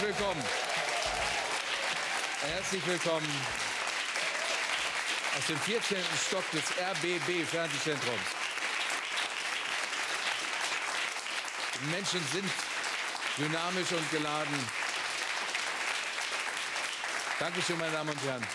Herzlich willkommen. Herzlich willkommen aus dem 14. Stock des RBB Fernsehzentrums. Die Menschen sind dynamisch und geladen. Dankeschön, meine Damen und Herren.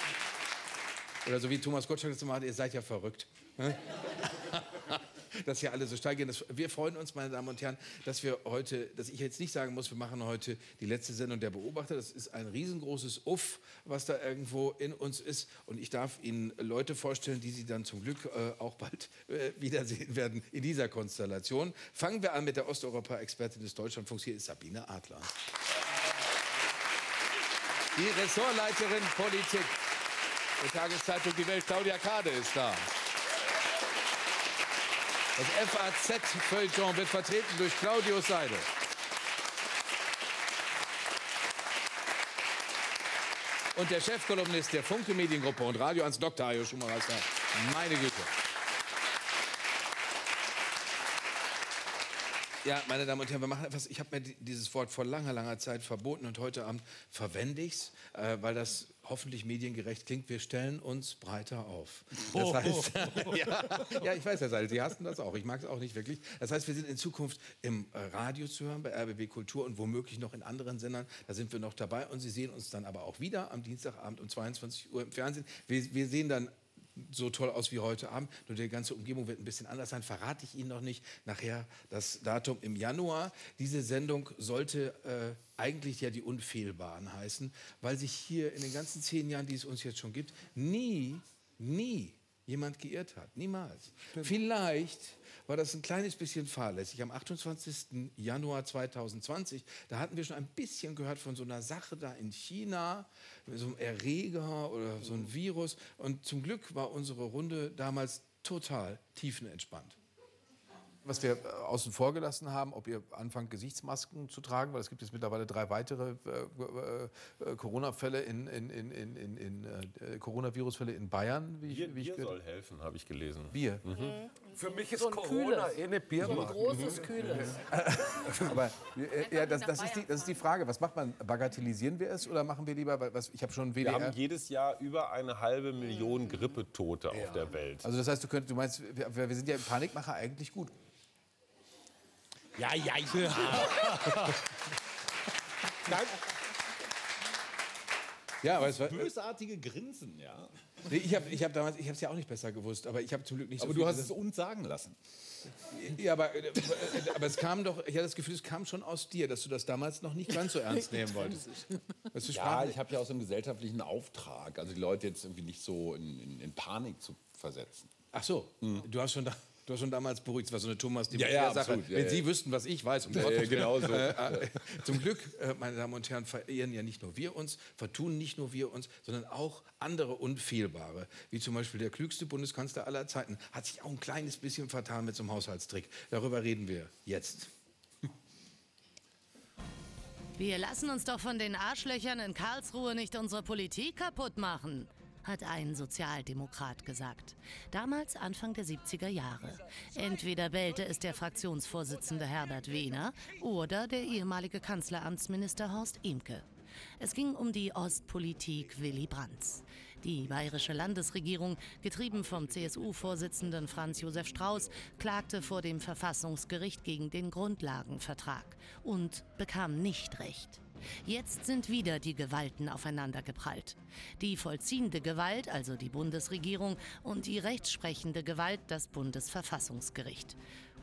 Oder so wie Thomas Gottschalk das immer hat, ihr seid ja verrückt. Dass hier alle so steil gehen. wir freuen uns, meine Damen und Herren, dass wir heute, dass ich jetzt nicht sagen muss, wir machen heute die letzte Sendung der Beobachter. Das ist ein riesengroßes Uff, was da irgendwo in uns ist. Und ich darf Ihnen Leute vorstellen, die Sie dann zum Glück äh, auch bald äh, wiedersehen werden in dieser Konstellation. Fangen wir an mit der Osteuropa-Expertin des Deutschlandfunks. Hier ist Sabine Adler. Die Ressortleiterin Politik der Tageszeitung Die Welt, Claudia Kade, ist da. Das FAZ-Feuilleton wird vertreten durch Claudius Seidel. Und der Chefkolumnist der Funke Mediengruppe und Radio 1 Dr. Ayo Schumacher. Meine Güte. Ja, meine Damen und Herren, wir machen etwas. Ich habe mir dieses Wort vor langer, langer Zeit verboten und heute Abend verwende ich es, äh, weil das hoffentlich mediengerecht klingt. Wir stellen uns breiter auf. Das heißt, ja, ja, ich weiß, Herr Seidel, Sie hassen das auch. Ich mag es auch nicht wirklich. Das heißt, wir sind in Zukunft im äh, Radio zu hören, bei RBB Kultur und womöglich noch in anderen Sendern. Da sind wir noch dabei und Sie sehen uns dann aber auch wieder am Dienstagabend um 22 Uhr im Fernsehen. Wir, wir sehen dann so toll aus wie heute Abend. Nur die ganze Umgebung wird ein bisschen anders sein. Verrate ich Ihnen noch nicht. Nachher das Datum im Januar. Diese Sendung sollte äh, eigentlich ja die Unfehlbaren heißen, weil sich hier in den ganzen zehn Jahren, die es uns jetzt schon gibt, nie, nie jemand geirrt hat. Niemals. Stimmt. Vielleicht war das ein kleines bisschen fahrlässig. Am 28. Januar 2020, da hatten wir schon ein bisschen gehört von so einer Sache da in China, so einem Erreger oder so ein Virus. Und zum Glück war unsere Runde damals total tiefenentspannt was wir äh, außen vor gelassen haben, ob ihr anfangt, Gesichtsmasken zu tragen, weil es gibt jetzt mittlerweile drei weitere äh, äh, Corona-Fälle in, in, in, in, in äh, Coronavirus-Fälle in Bayern. Wie ich, Bier, wie ich Bier soll helfen, habe ich gelesen. Bier. Mhm. Mhm. Für mich ist so Corona eh eine Biermarke. So ein großes, kühles. Aber äh, ja, das, das, ist die, das ist die Frage. Was macht man? Bagatellisieren wir es oder machen wir lieber, was, ich habe schon WDR. Wir haben jedes Jahr über eine halbe Million Grippetote ja. auf der Welt. Also das heißt, du, könnt, du meinst, wir, wir sind ja im Panikmacher eigentlich gut. Ja, ja, ja. Nein. Ja, aber es war bösartige Grinsen, ja. Nee, ich habe ich hab damals, ich habe es ja auch nicht besser gewusst, aber ich habe zum Glück nicht so Aber du hast es uns sagen lassen. Ja, aber, äh, aber es kam doch, ich hatte das Gefühl, es kam schon aus dir, dass du das damals noch nicht ganz so ernst nehmen wolltest. ja, ich habe ja auch so einen gesellschaftlichen Auftrag, also die Leute jetzt irgendwie nicht so in, in, in Panik zu versetzen. Ach so, mhm. du hast schon da, Du hast schon damals beruhigt, es war so eine Thomas die ja, ja, Sache. Ja, Wenn Sie wüssten, was ich weiß, um ja, ja, genau so. Äh, äh, zum Glück, äh, meine Damen und Herren, verehren ja nicht nur wir uns, vertun nicht nur wir uns, sondern auch andere Unfehlbare, wie zum Beispiel der klügste Bundeskanzler aller Zeiten, hat sich auch ein kleines bisschen vertan mit so einem Haushaltstrick. Darüber reden wir jetzt. Wir lassen uns doch von den Arschlöchern in Karlsruhe nicht unsere Politik kaputt machen hat ein Sozialdemokrat gesagt. Damals Anfang der 70er Jahre. Entweder bellte es der Fraktionsvorsitzende Herbert Wehner oder der ehemalige Kanzleramtsminister Horst Imke. Es ging um die Ostpolitik Willy Brandts. Die bayerische Landesregierung, getrieben vom CSU-Vorsitzenden Franz Josef Strauß, klagte vor dem Verfassungsgericht gegen den Grundlagenvertrag und bekam nicht recht. Jetzt sind wieder die Gewalten aufeinandergeprallt. Die vollziehende Gewalt, also die Bundesregierung, und die rechtsprechende Gewalt, das Bundesverfassungsgericht.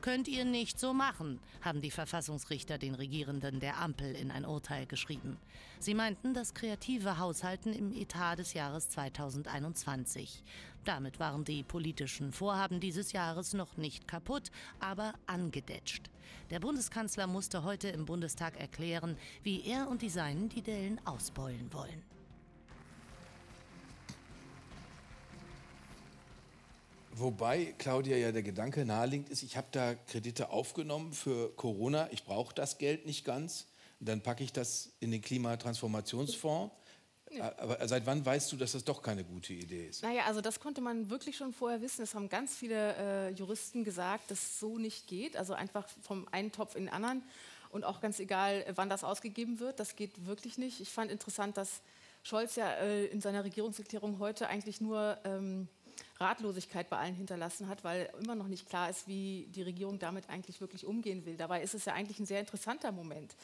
Könnt ihr nicht so machen, haben die Verfassungsrichter den Regierenden der Ampel in ein Urteil geschrieben. Sie meinten das kreative Haushalten im Etat des Jahres 2021. Damit waren die politischen Vorhaben dieses Jahres noch nicht kaputt, aber angedetscht. Der Bundeskanzler musste heute im Bundestag erklären, wie er und die Seinen die Dellen ausbeulen wollen. Wobei, Claudia, ja der Gedanke naheliegend ist, ich habe da Kredite aufgenommen für Corona, ich brauche das Geld nicht ganz, dann packe ich das in den Klimatransformationsfonds. Ja. Aber seit wann weißt du, dass das doch keine gute Idee ist? Naja, also das konnte man wirklich schon vorher wissen. Es haben ganz viele äh, Juristen gesagt, dass es so nicht geht. Also einfach vom einen Topf in den anderen. Und auch ganz egal, wann das ausgegeben wird, das geht wirklich nicht. Ich fand interessant, dass Scholz ja äh, in seiner Regierungserklärung heute eigentlich nur ähm, Ratlosigkeit bei allen hinterlassen hat, weil immer noch nicht klar ist, wie die Regierung damit eigentlich wirklich umgehen will. Dabei ist es ja eigentlich ein sehr interessanter Moment.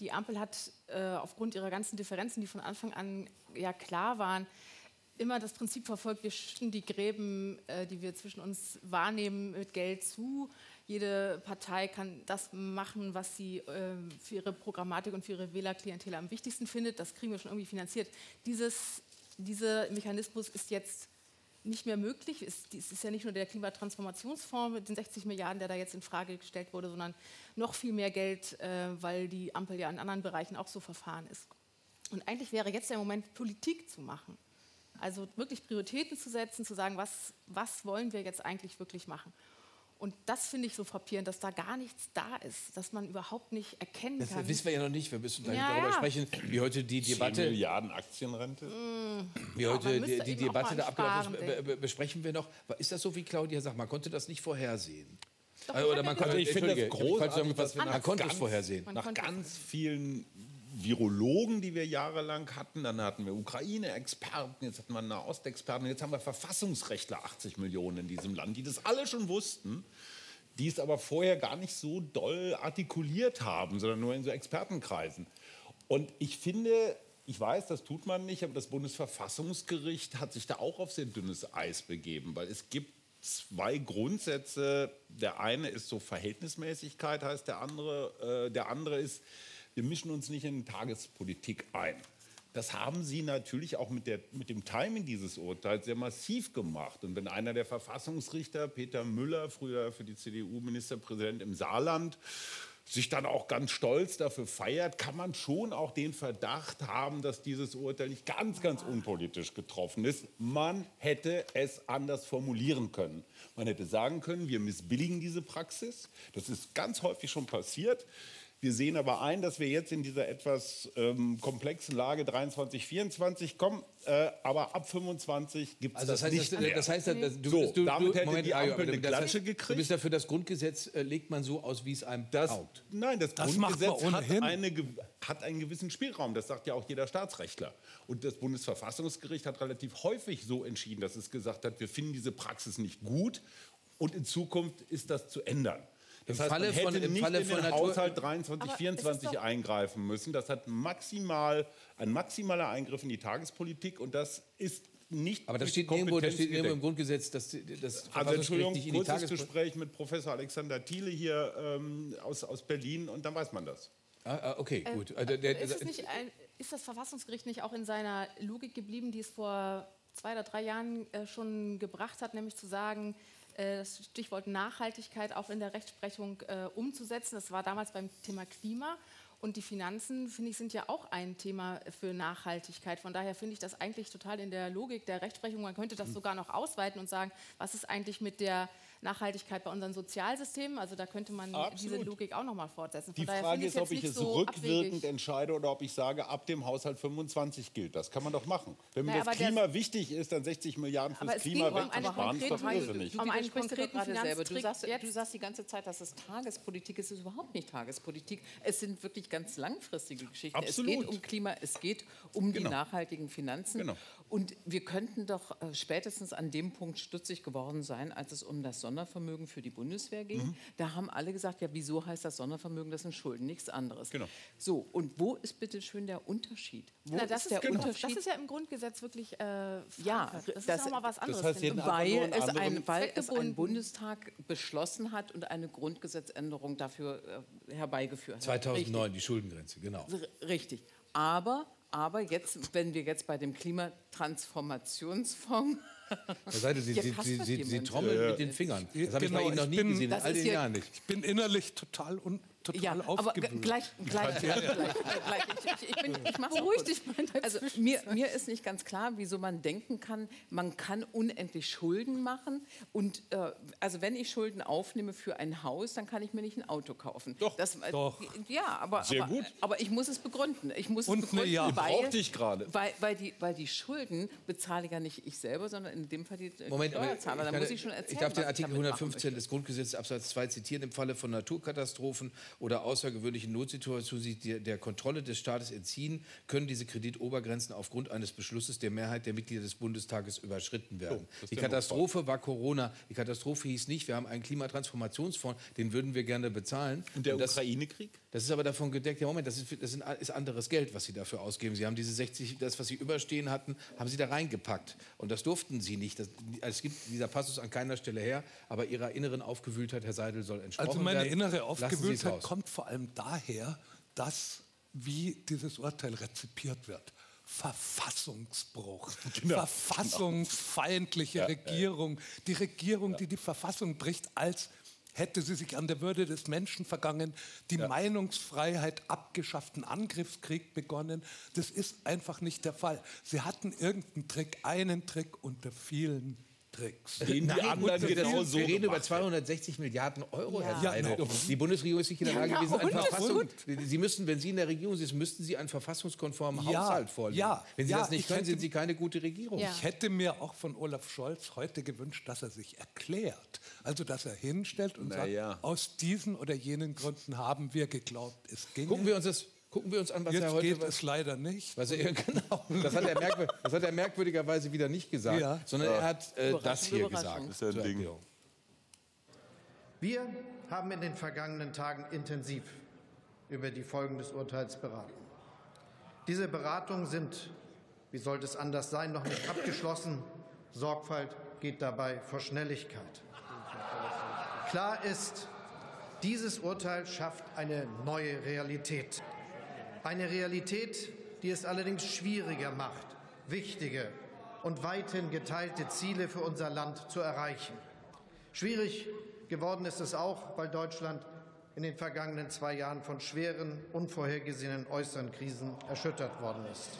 Die Ampel hat äh, aufgrund ihrer ganzen Differenzen, die von Anfang an ja klar waren, immer das Prinzip verfolgt, wir schütten die Gräben, äh, die wir zwischen uns wahrnehmen, mit Geld zu. Jede Partei kann das machen, was sie äh, für ihre Programmatik und für ihre Wählerklientel am wichtigsten findet. Das kriegen wir schon irgendwie finanziert. Dieses, dieser Mechanismus ist jetzt nicht mehr möglich. Es, ist ja nicht nur der Klimatransformationsfonds mit den 60 Milliarden, der da jetzt in Frage gestellt wurde, sondern noch viel mehr Geld, äh, weil die Ampel ja in anderen Bereichen auch so verfahren ist. Und eigentlich wäre jetzt der Moment, Politik zu machen. Also wirklich Prioritäten zu setzen, zu sagen, was, was wollen wir jetzt eigentlich wirklich machen. Und das finde ich so frappierend, dass da gar nichts da ist, dass man überhaupt nicht erkennen Das kann. wissen wir ja noch nicht. Wir müssen gleich Ja, darüber ja. sprechen, wie heute die 10 Debatte, Milliarden Aktienrente? wie Ja, heute man die, die Debatte da an abgelaufen ist. Besprechen wir noch. Ist das so, wie Claudia sagt? Man konnte das nicht vorhersehen. Doch, ich Oder man ja konnte, Also ich finde das großartig, dass wir man nach konnte es ganz- vorhersehen. Man Nach ganz vielen Virologen, die wir jahrelang hatten, dann hatten wir Ukraine-Experten, jetzt hatten wir Nahostexperten, jetzt haben wir Verfassungsrechtler 80 Millionen in diesem Land, die das alle schon wussten, die es aber vorher gar nicht so doll artikuliert haben, sondern nur in so Expertenkreisen. Und ich finde, ich weiß, das tut man nicht, aber das Bundesverfassungsgericht hat sich da auch auf sehr dünnes Eis begeben, weil es gibt zwei Grundsätze. Der eine ist so Verhältnismäßigkeit, heißt der andere. Äh, der andere ist, wir mischen uns nicht in Tagespolitik ein. Das haben Sie natürlich auch mit, der, mit dem Timing dieses Urteils sehr massiv gemacht. Und wenn einer der Verfassungsrichter, Peter Müller, früher für die CDU Ministerpräsident im Saarland, sich dann auch ganz stolz dafür feiert, kann man schon auch den Verdacht haben, dass dieses Urteil nicht ganz, ganz unpolitisch getroffen ist. Man hätte es anders formulieren können. Man hätte sagen können, wir missbilligen diese Praxis. Das ist ganz häufig schon passiert. Wir sehen aber ein, dass wir jetzt in dieser etwas ähm, komplexen Lage 23, 24 kommen. Äh, aber ab 25 gibt es Also das, das, heißt, nicht das, mehr. das heißt, das, du, So, du, damit du, hätte die Ajo, Ampel eine Klatsche Du gekriegt. bist dafür, das Grundgesetz äh, legt man so aus, wie es einem Das, taugt. nein, das, Grundgesetz hat, eine, hat einen gewissen Spielraum. Das sagt ja auch jeder Staatsrechtler. Und das Bundesverfassungsgericht hat relativ häufig so entschieden, dass es gesagt hat, wir finden diese Praxis nicht gut und in Zukunft ist das zu ändern. Das Im heißt, Falle man hätte von- im nicht Falle in von den Natur- Haushalt 23, Aber es ist 24 doch- eingreifen müssen. Das hat maximal ein maximaler Eingriff in die Tagespolitik und das ist nicht Aber das steht irgendwo, das steht irgendwo im. Grundgesetz, dass das Also Verfassungsgericht Entschuldigung, nicht in die kurzes. Gespräch mit Professor Alexander Thiele hier ähm, aus, aus Berlin und dann weiß man das. Ah, ah, okay, gut. Also, der, ist, es nicht ein, ist das Verfassungsgericht nicht auch in seiner Logik geblieben, die es vor zwei oder drei Jahren äh, schon gebracht hat, nämlich zu sagen, das Stichwort Nachhaltigkeit auch in der Rechtsprechung äh, umzusetzen? Das war damals beim Thema Klima. Und die Finanzen, finde ich, sind ja auch ein Thema für Nachhaltigkeit. Von daher finde ich das eigentlich total in der Logik der Rechtsprechung. Man könnte das sogar noch ausweiten und sagen, was ist eigentlich mit der Nachhaltigkeit bei unseren Sozialsystemen? Also da könnte man diese Absolut. Logik auch noch mal fortsetzen. Von Die daher Frage ist, es ob ich es so rückwirkend abwegig. entscheide oder ob ich sage, ab dem Haushalt 25 gilt. Das kann man doch machen. Wenn mir das Klima wichtig ist, dann 60 Milliarden Aber fürs es Klima ging um eine wegzusparen, ist doch konkrete- irrsinnig. Um einen konkreten gerade selber. Du sagst, du sagst die ganze Zeit, das ist Tagespolitik. Es ist überhaupt nicht Tagespolitik. Es sind wirklich ganz langfristige Geschichten. Absolut. Es geht um Klima, es geht um Genau. die nachhaltigen Finanzen. Genau. Und wir könnten doch äh, spätestens an dem Punkt stutzig geworden sein, als es um das Sondervermögen für die Bundeswehr ging. Mhm. Da haben alle gesagt, ja, wieso heißt das Sondervermögen? Das sind Schulden, nichts anderes. Genau. So, und wo ist bitte schön der Unterschied? Wo Na, das, ist der ist genau. Unterschied? das ist ja im Grundgesetz wirklich äh. Ja, das ist das- noch mal was anderes. heißt, einfach nur weil, es ein, weil es ein. Bundestag beschlossen hat und eine Grundgesetzänderung dafür äh, herbeigeführt hat. 2009, die Schuldengrenze, genau. Richtig. Aber, aber jetzt, wenn wir jetzt bei dem Klimatransformationsfonds Da seid ihr, Sie, Sie, Sie, das Sie, trommeln mit den Fingern. Das habe ich bei Ihnen noch nie bin- gesehen, in Das all ist den ja- Jahren nicht. Ich bin innerlich total, un, total Ja, aber aufgewühlt. gleich, gleich, gleich, gleich, gleich. Ich, ich, ich, bin, ich Beruhig dich mal Also mir, mir ist nicht ganz klar, wieso man denken kann, man kann unendlich Schulden machen. Und äh, also wenn ich Schulden aufnehme für ein Haus, dann kann ich mir nicht ein Auto kaufen. Doch. das, äh, Doch. Ja, aber, Sehr aber, gut. aber ich muss es begründen. Ich muss Und es begründen, Ja. weil, ich gerade. Weil, weil, die, weil die Schulden bezahle ja nicht ich selber, sondern in dem Fall die Moment, aber ich, Steuerzahler. Da muss ich schon erzählen, ich darf den Artikel damit machen 115 möchte. des Grundgesetzes Absatz 2 zitieren. Im Falle von Naturkatastrophen oder außergewöhnlichen Notsituationen sich der, der Kontrolle des Staates entziehen, können diese Kreditobergrenzen aufgrund eines Beschlusses der Mehrheit der Mitglieder des Bundestages überschritten werden. ist die Katastrophe war Corona. Die Katastrophe hieß nicht, wir haben einen Klimatransformationsfonds, den würden wir gerne bezahlen. Und der das, Ukraine-Krieg? das ist aber davon gedeckt, ja Moment, das, ist, das ist anderes Geld, was Sie dafür ausgeben. Sie haben diese 60, das, was Sie überstehen hatten, haben Sie da reingepackt. Und das durften Sie nicht. Das, es gibt dieser Passus an keiner Stelle her, aber Ihrer inneren Aufgewühltheit, Herr Seidel, soll entsprochen Also meine werden. innere Aufgewühltheit. Kommt vor allem daher, dass wie dieses Urteil rezipiert wird. Verfassungsbruch, verfassungsfeindliche Regierung, die Regierung, die die Verfassung bricht, als hätte sie sich an der Würde des Menschen vergangen, die Meinungsfreiheit abgeschafft, einen Angriffskrieg begonnen. Das ist einfach nicht der Fall. Sie hatten irgendeinen Trick, einen Trick unter vielen Tricks. Den die Nein, anderen gut, wir genau reden- so Wir reden über gemacht hätten. 260 Milliarden Euro, Ja. Herr Ja, genau. Die Bundesregierung ist nicht in der Ja, Lage gewesen? Ist Verfassung. Sie müssen, wenn Sie in der Regierung sind, müssten Sie einen verfassungskonformen Ja, Haushalt vorlegen. ja, wenn Sie ja, das nicht ich können, hätte- sind Sie keine gute Regierung. Ja. Ich hätte mir auch von Olaf Scholz heute gewünscht, dass er sich erklärt. Also, dass er hinstellt und Na sagt, ja. aus diesen oder jenen Gründen haben wir geglaubt, es ginge. Gucken wir uns das. Gucken wir uns an, was er Jetzt heute geht was, es leider nicht. was er, genau, das hat, er merkwür- das hat er merkwürdigerweise wieder nicht gesagt, Ja. sondern er hat äh, das hier gesagt. Das ist ja ein Ding. Wir haben in den vergangenen Tagen intensiv über die Folgen des Urteils beraten. Diese Beratungen sind, wie sollte es anders sein, noch nicht abgeschlossen. Sorgfalt geht dabei vor Schnelligkeit. Klar ist, dieses Urteil schafft eine neue Realität. Eine Realität, die es allerdings schwieriger macht, wichtige und weithin geteilte Ziele für unser Land zu erreichen. Schwierig geworden ist es auch, weil Deutschland in den vergangenen zwei Jahren von schweren, unvorhergesehenen äußeren Krisen erschüttert worden ist.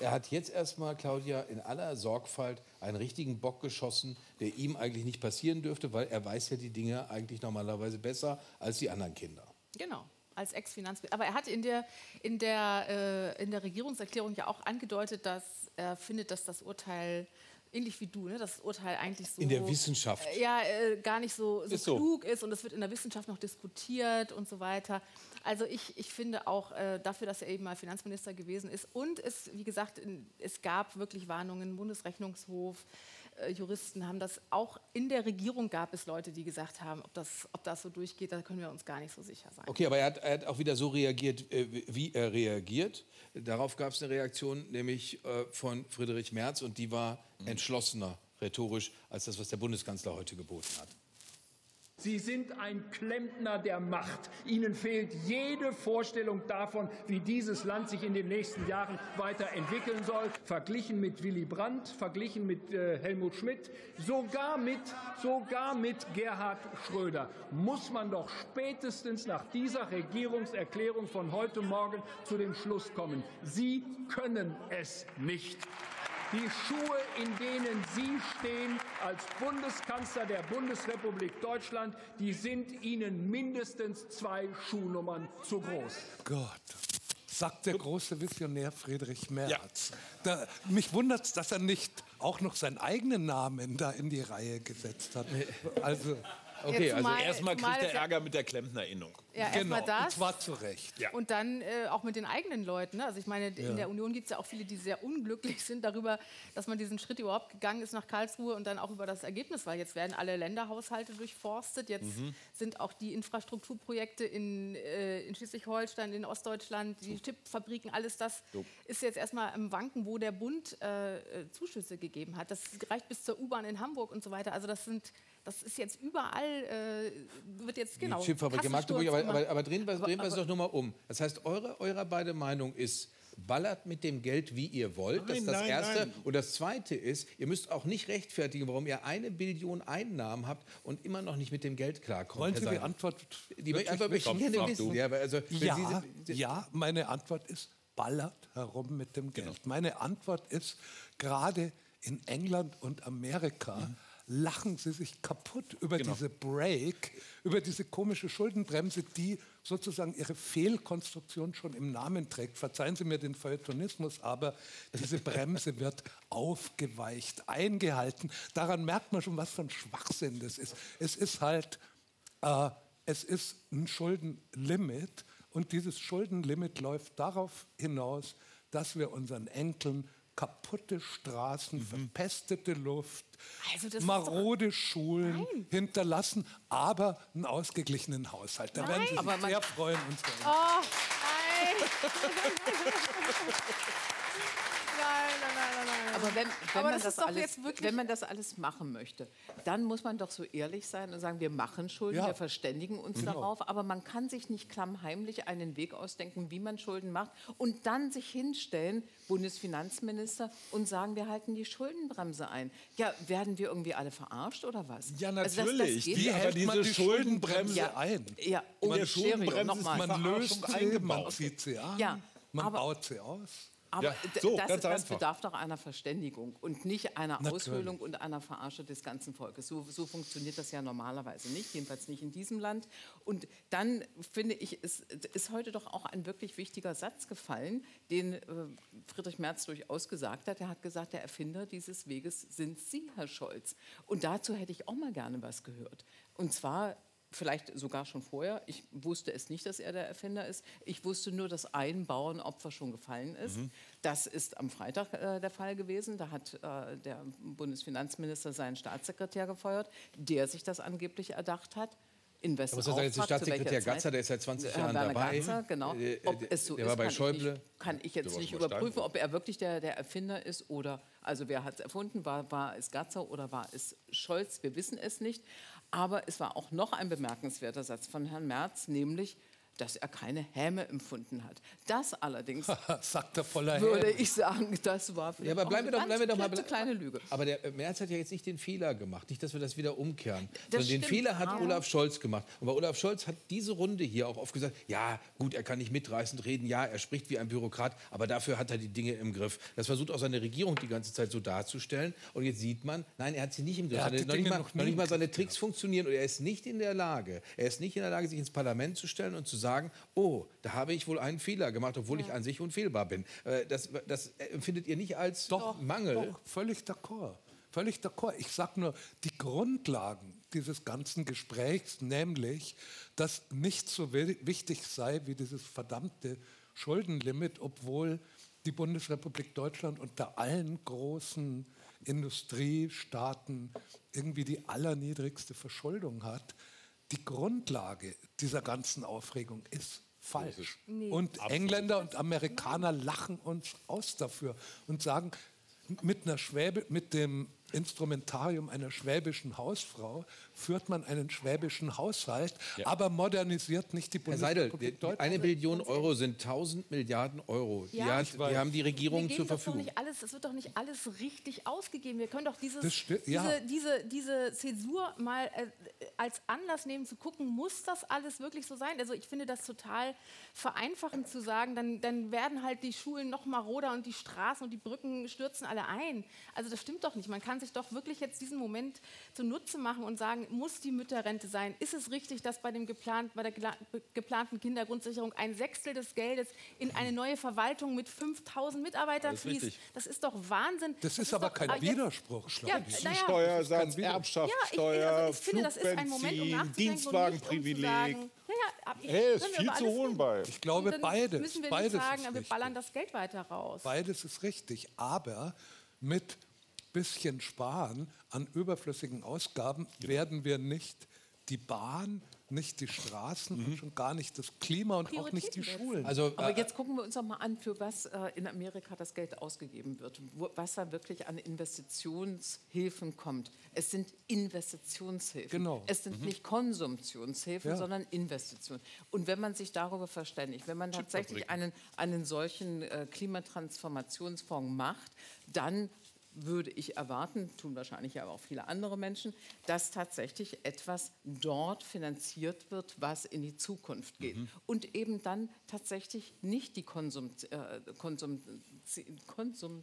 Er hat jetzt erstmal, Claudia, in aller Sorgfalt einen richtigen Bock geschossen, der ihm eigentlich nicht passieren dürfte, weil er weiß ja die Dinge eigentlich normalerweise besser als die anderen Kinder. Genau, als Ex-Finanzminister. Aber er hat in der, in, der, äh, in der Regierungserklärung ja auch angedeutet, dass er findet, dass das Urteil, ähnlich wie du, ne, das Urteil eigentlich so... In der Wissenschaft. Äh, Ja, äh, gar nicht so, so Ist so. klug ist und es wird in der Wissenschaft noch diskutiert und so weiter. Also ich, ich finde auch äh, dafür, dass er eben mal Finanzminister gewesen ist und es, wie gesagt, in, es gab wirklich Warnungen, Bundesrechnungshof, Juristen haben das, auch in der Regierung gab es Leute, die gesagt haben, ob das, ob das so durchgeht, da können wir uns gar nicht so sicher sein. Okay, aber er hat, er hat auch wieder so reagiert, äh, wie er reagiert. Darauf gab es eine Reaktion, nämlich äh, von Friedrich Merz, und die war entschlossener rhetorisch als das, was der Bundeskanzler heute geboten hat. Sie sind ein Klempner der Macht. Ihnen fehlt jede Vorstellung davon, wie dieses Land sich in den nächsten Jahren weiterentwickeln soll. Verglichen mit Willy Brandt, verglichen mit äh, Helmut Schmidt, sogar mit, sogar mit Gerhard Schröder muss man doch spätestens nach dieser Regierungserklärung von heute Morgen zu dem Schluss kommen. Sie können es nicht. Die Schuhe, in denen Sie stehen als Bundeskanzler der Bundesrepublik Deutschland, die sind Ihnen mindestens zwei Schuhnummern zu groß. Gott, sagt der große Visionär Friedrich Merz. Da, mich wundert es, dass er nicht auch noch seinen eigenen Namen da in die Reihe gesetzt hat. Also, Okay, Ja, also Erstmal kriegt er ja- Ärger mit der Klempnerinnung. Ja, genau, erstmal und das. zwar zu Recht. Und dann äh, auch mit den eigenen Leuten. Ne? Also ich meine, in der Union gibt es ja auch viele, die sehr unglücklich sind darüber, dass man diesen Schritt überhaupt gegangen ist nach Karlsruhe und dann auch über das Ergebnis, weil jetzt werden alle Länderhaushalte durchforstet. Jetzt sind auch die Infrastrukturprojekte in, äh, in Schleswig-Holstein, in Ostdeutschland, die Chipfabriken, alles das ist jetzt erstmal im Wanken, wo der Bund äh, äh, Zuschüsse gegeben hat. Das reicht bis zur U-Bahn in Hamburg und so weiter. Also das sind das ist jetzt überall, äh, wird jetzt genau. die Chipfabrik in Magdeburg, aber, aber, aber drehen wir, drehen wir es doch nur mal um. Das heißt, eure, eure beide Meinung ist, ballert mit dem Geld, wie ihr wollt. das ist Nein, das nein, Erste. nein. Und das Zweite ist, ihr müsst auch nicht rechtfertigen, warum ihr eine Billion Einnahmen habt und immer noch nicht mit dem Geld klarkommt. Wollen Sie die. Antwort Die Antwort möchte ich wissen? gerne wissen. Ja, also, Ja, Sie, ja, meine Antwort ist, ballert herum mit dem Geld. Meine Antwort ist, gerade in England und Amerika lachen sie sich kaputt über diese Break, über diese komische Schuldenbremse, die sozusagen ihre Fehlkonstruktion schon im Namen trägt. Verzeihen Sie mir den Feuilletonismus, aber diese Bremse wird aufgeweicht, eingehalten. Daran merkt man schon, was für ein Schwachsinn das ist. Es ist halt äh, es ist ein Schuldenlimit und dieses Schuldenlimit läuft darauf hinaus, dass wir unseren Enkeln kaputte Straßen, verpestete Luft, Also marode Schulen Nein. hinterlassen, aber einen ausgeglichenen Haushalt. Da werden Sie sich Aber man- sehr freuen. Unsere Oh, nein. nein, nein, nein. Aber wenn, wenn, Aber man das das alles, wenn man das alles machen möchte, dann muss man doch so ehrlich sein und sagen, wir machen Schulden, Ja. wir verständigen uns Genau. darauf, aber man kann sich nicht klammheimlich einen Weg ausdenken, wie man Schulden macht und dann sich hinstellen, Bundesfinanzminister, und sagen, wir halten die Schuldenbremse ein. Ja, werden wir irgendwie alle verarscht oder was? Ja, Also das- das natürlich. geht Wie hält man diese die Schuldenbremse Ja. ein? Ja, und der Stereo, Schuldenbremse ist nochmal. man Man löst sie, eingebaut. man zieht sie an, Ja, man aber- baut sie aus. Aber Ja, so, das, ganz das bedarf doch einer Verständigung und nicht einer Natürlich. Aushöhlung und einer Verarsche des ganzen Volkes. So, so funktioniert das ja normalerweise nicht, jedenfalls nicht in diesem Land. Und dann finde ich, ist, ist heute doch auch ein wirklich wichtiger Satz gefallen, den äh, Friedrich Merz durchaus gesagt hat. Er hat gesagt, der Erfinder dieses Weges sind Sie, Herr Scholz. Und dazu hätte ich auch mal gerne was gehört. Und zwar vielleicht sogar schon vorher. Ich wusste es nicht, dass er der Erfinder ist. Ich wusste nur, dass ein Bauernopfer schon gefallen ist. Das ist am Freitag äh, der Fall gewesen. Da hat äh, der Bundesfinanzminister seinen Staatssekretär gefeuert, der sich das angeblich erdacht hat. In wessen Aber was soll jetzt der Auftrag, Staatssekretär? Gatzer, der ist seit 20 Herr Jahren Werner dabei. Gatzer, genau. Äh, Ob der- es so der ist, war bei Schäuble. Ich kann ich jetzt nicht überprüfen, ob er wirklich der, der Erfinder ist oder, also wer hat es erfunden, war, war es Gatzer oder war es Scholz, wir wissen es nicht. Aber es war auch noch ein bemerkenswerter Satz von Herrn Merz, nämlich, dass er keine Häme empfunden hat. Das allerdings Sagt er voller würde ich sagen, das war Ja, vielleicht aber bleiben wir eine doch, bleiben wir doch mal. kleine Lüge. Aber der Merz hat ja jetzt nicht den Fehler gemacht. Nicht, dass wir das wieder umkehren. Das sondern den Fehler hat Olaf Scholz gemacht. Und bei Olaf Scholz hat diese Runde hier auch oft gesagt: Ja, gut, er kann nicht mitreißend reden. Ja, er spricht wie ein Bürokrat. Aber dafür hat er die Dinge im Griff. Das versucht auch seine Regierung die ganze Zeit so darzustellen. Und jetzt sieht man, nein, er hat sie nicht im Griff. Er hat noch, nicht mal, noch nicht mal seine Tricks funktionieren. Und er ist nicht in der Lage. Er ist nicht in der Lage, sich ins Parlament zu stellen und zu sagen: Oh, da habe ich wohl einen Fehler gemacht, obwohl ich an sich unfehlbar bin. Äh, Das, das empfindet ihr nicht als Doch, Mangel? Doch, völlig d'accord. Völlig d'accord. Ich sage nur, die Grundlagen dieses ganzen Gesprächs, nämlich, dass nichts so wi- wichtig sei wie dieses verdammte Schuldenlimit, obwohl die Bundesrepublik Deutschland unter allen großen Industriestaaten irgendwie die allerniedrigste Verschuldung hat. Die Grundlage dieser ganzen Aufregung ist falsch. Und Engländer und Amerikaner lachen uns aus dafür und sagen, mit, einer Schwäbe, mit dem Instrumentarium einer schwäbischen Hausfrau führt man einen schwäbischen Haushalt, aber modernisiert nicht die Herr Seidel, Bundesrepublik die- Deutschland. eine Billion Euro sind 1000 Milliarden Euro. Die, Ja. hat, Ich die haben die Regierung zur Verfügung. alles, es wird doch nicht alles richtig ausgegeben. Wir können doch dieses, Das sti- diese, ja. diese, diese Zäsur mal äh, als Anlass nehmen, zu gucken, muss das alles wirklich so sein? Also ich finde das total vereinfachend zu sagen, dann, dann werden halt die Schulen noch maroder und die Straßen und die Brücken stürzen alle ein. Also das stimmt doch nicht. Man kann sich doch wirklich jetzt diesen Moment zunutze machen und sagen, muss die Mütterrente sein? Ist es richtig, dass bei, dem geplant, bei der geplanten Kindergrundsicherung ein Sechstel des Geldes in eine neue Verwaltung mit 5000 Mitarbeitern fließt? richtig. Das ist doch Wahnsinn. Das ist aber doch- kein ah, Widerspruch, Ja, naja, ja, ich, Erbschaftssteuer, also ich finde, das ist ein Moment, um Flugbenzin, um Dienstwagenprivileg. sagen, ja, ja, ab- ich- Hey, ist viel zu holen bei. Ich glaube, beides. müssen wir beides nicht sagen, ist wir richtig. ballern das Geld weiter raus. Beides ist richtig, aber mit bisschen Sparen an überflüssigen Ausgaben werden wir nicht die Bahn, nicht die Straßen und schon gar nicht das Klima und auch nicht die Schulen. Also, Aber äh, jetzt gucken wir uns doch mal an, für was äh, in Amerika das Geld ausgegeben wird, wo, was da wirklich an Investitionshilfen kommt. Es sind Investitionshilfen. Genau. Es sind nicht Konsumtionshilfen, Ja. sondern Investitionen. Und wenn man sich darüber verständigt, wenn man tatsächlich einen, einen solchen äh, Klimatransformationsfonds macht, dann würde ich erwarten, tun wahrscheinlich aber auch viele andere Menschen, dass tatsächlich etwas dort finanziert wird, was in die Zukunft geht. Und eben dann tatsächlich nicht die Konsum, äh, Konsum, Konsum,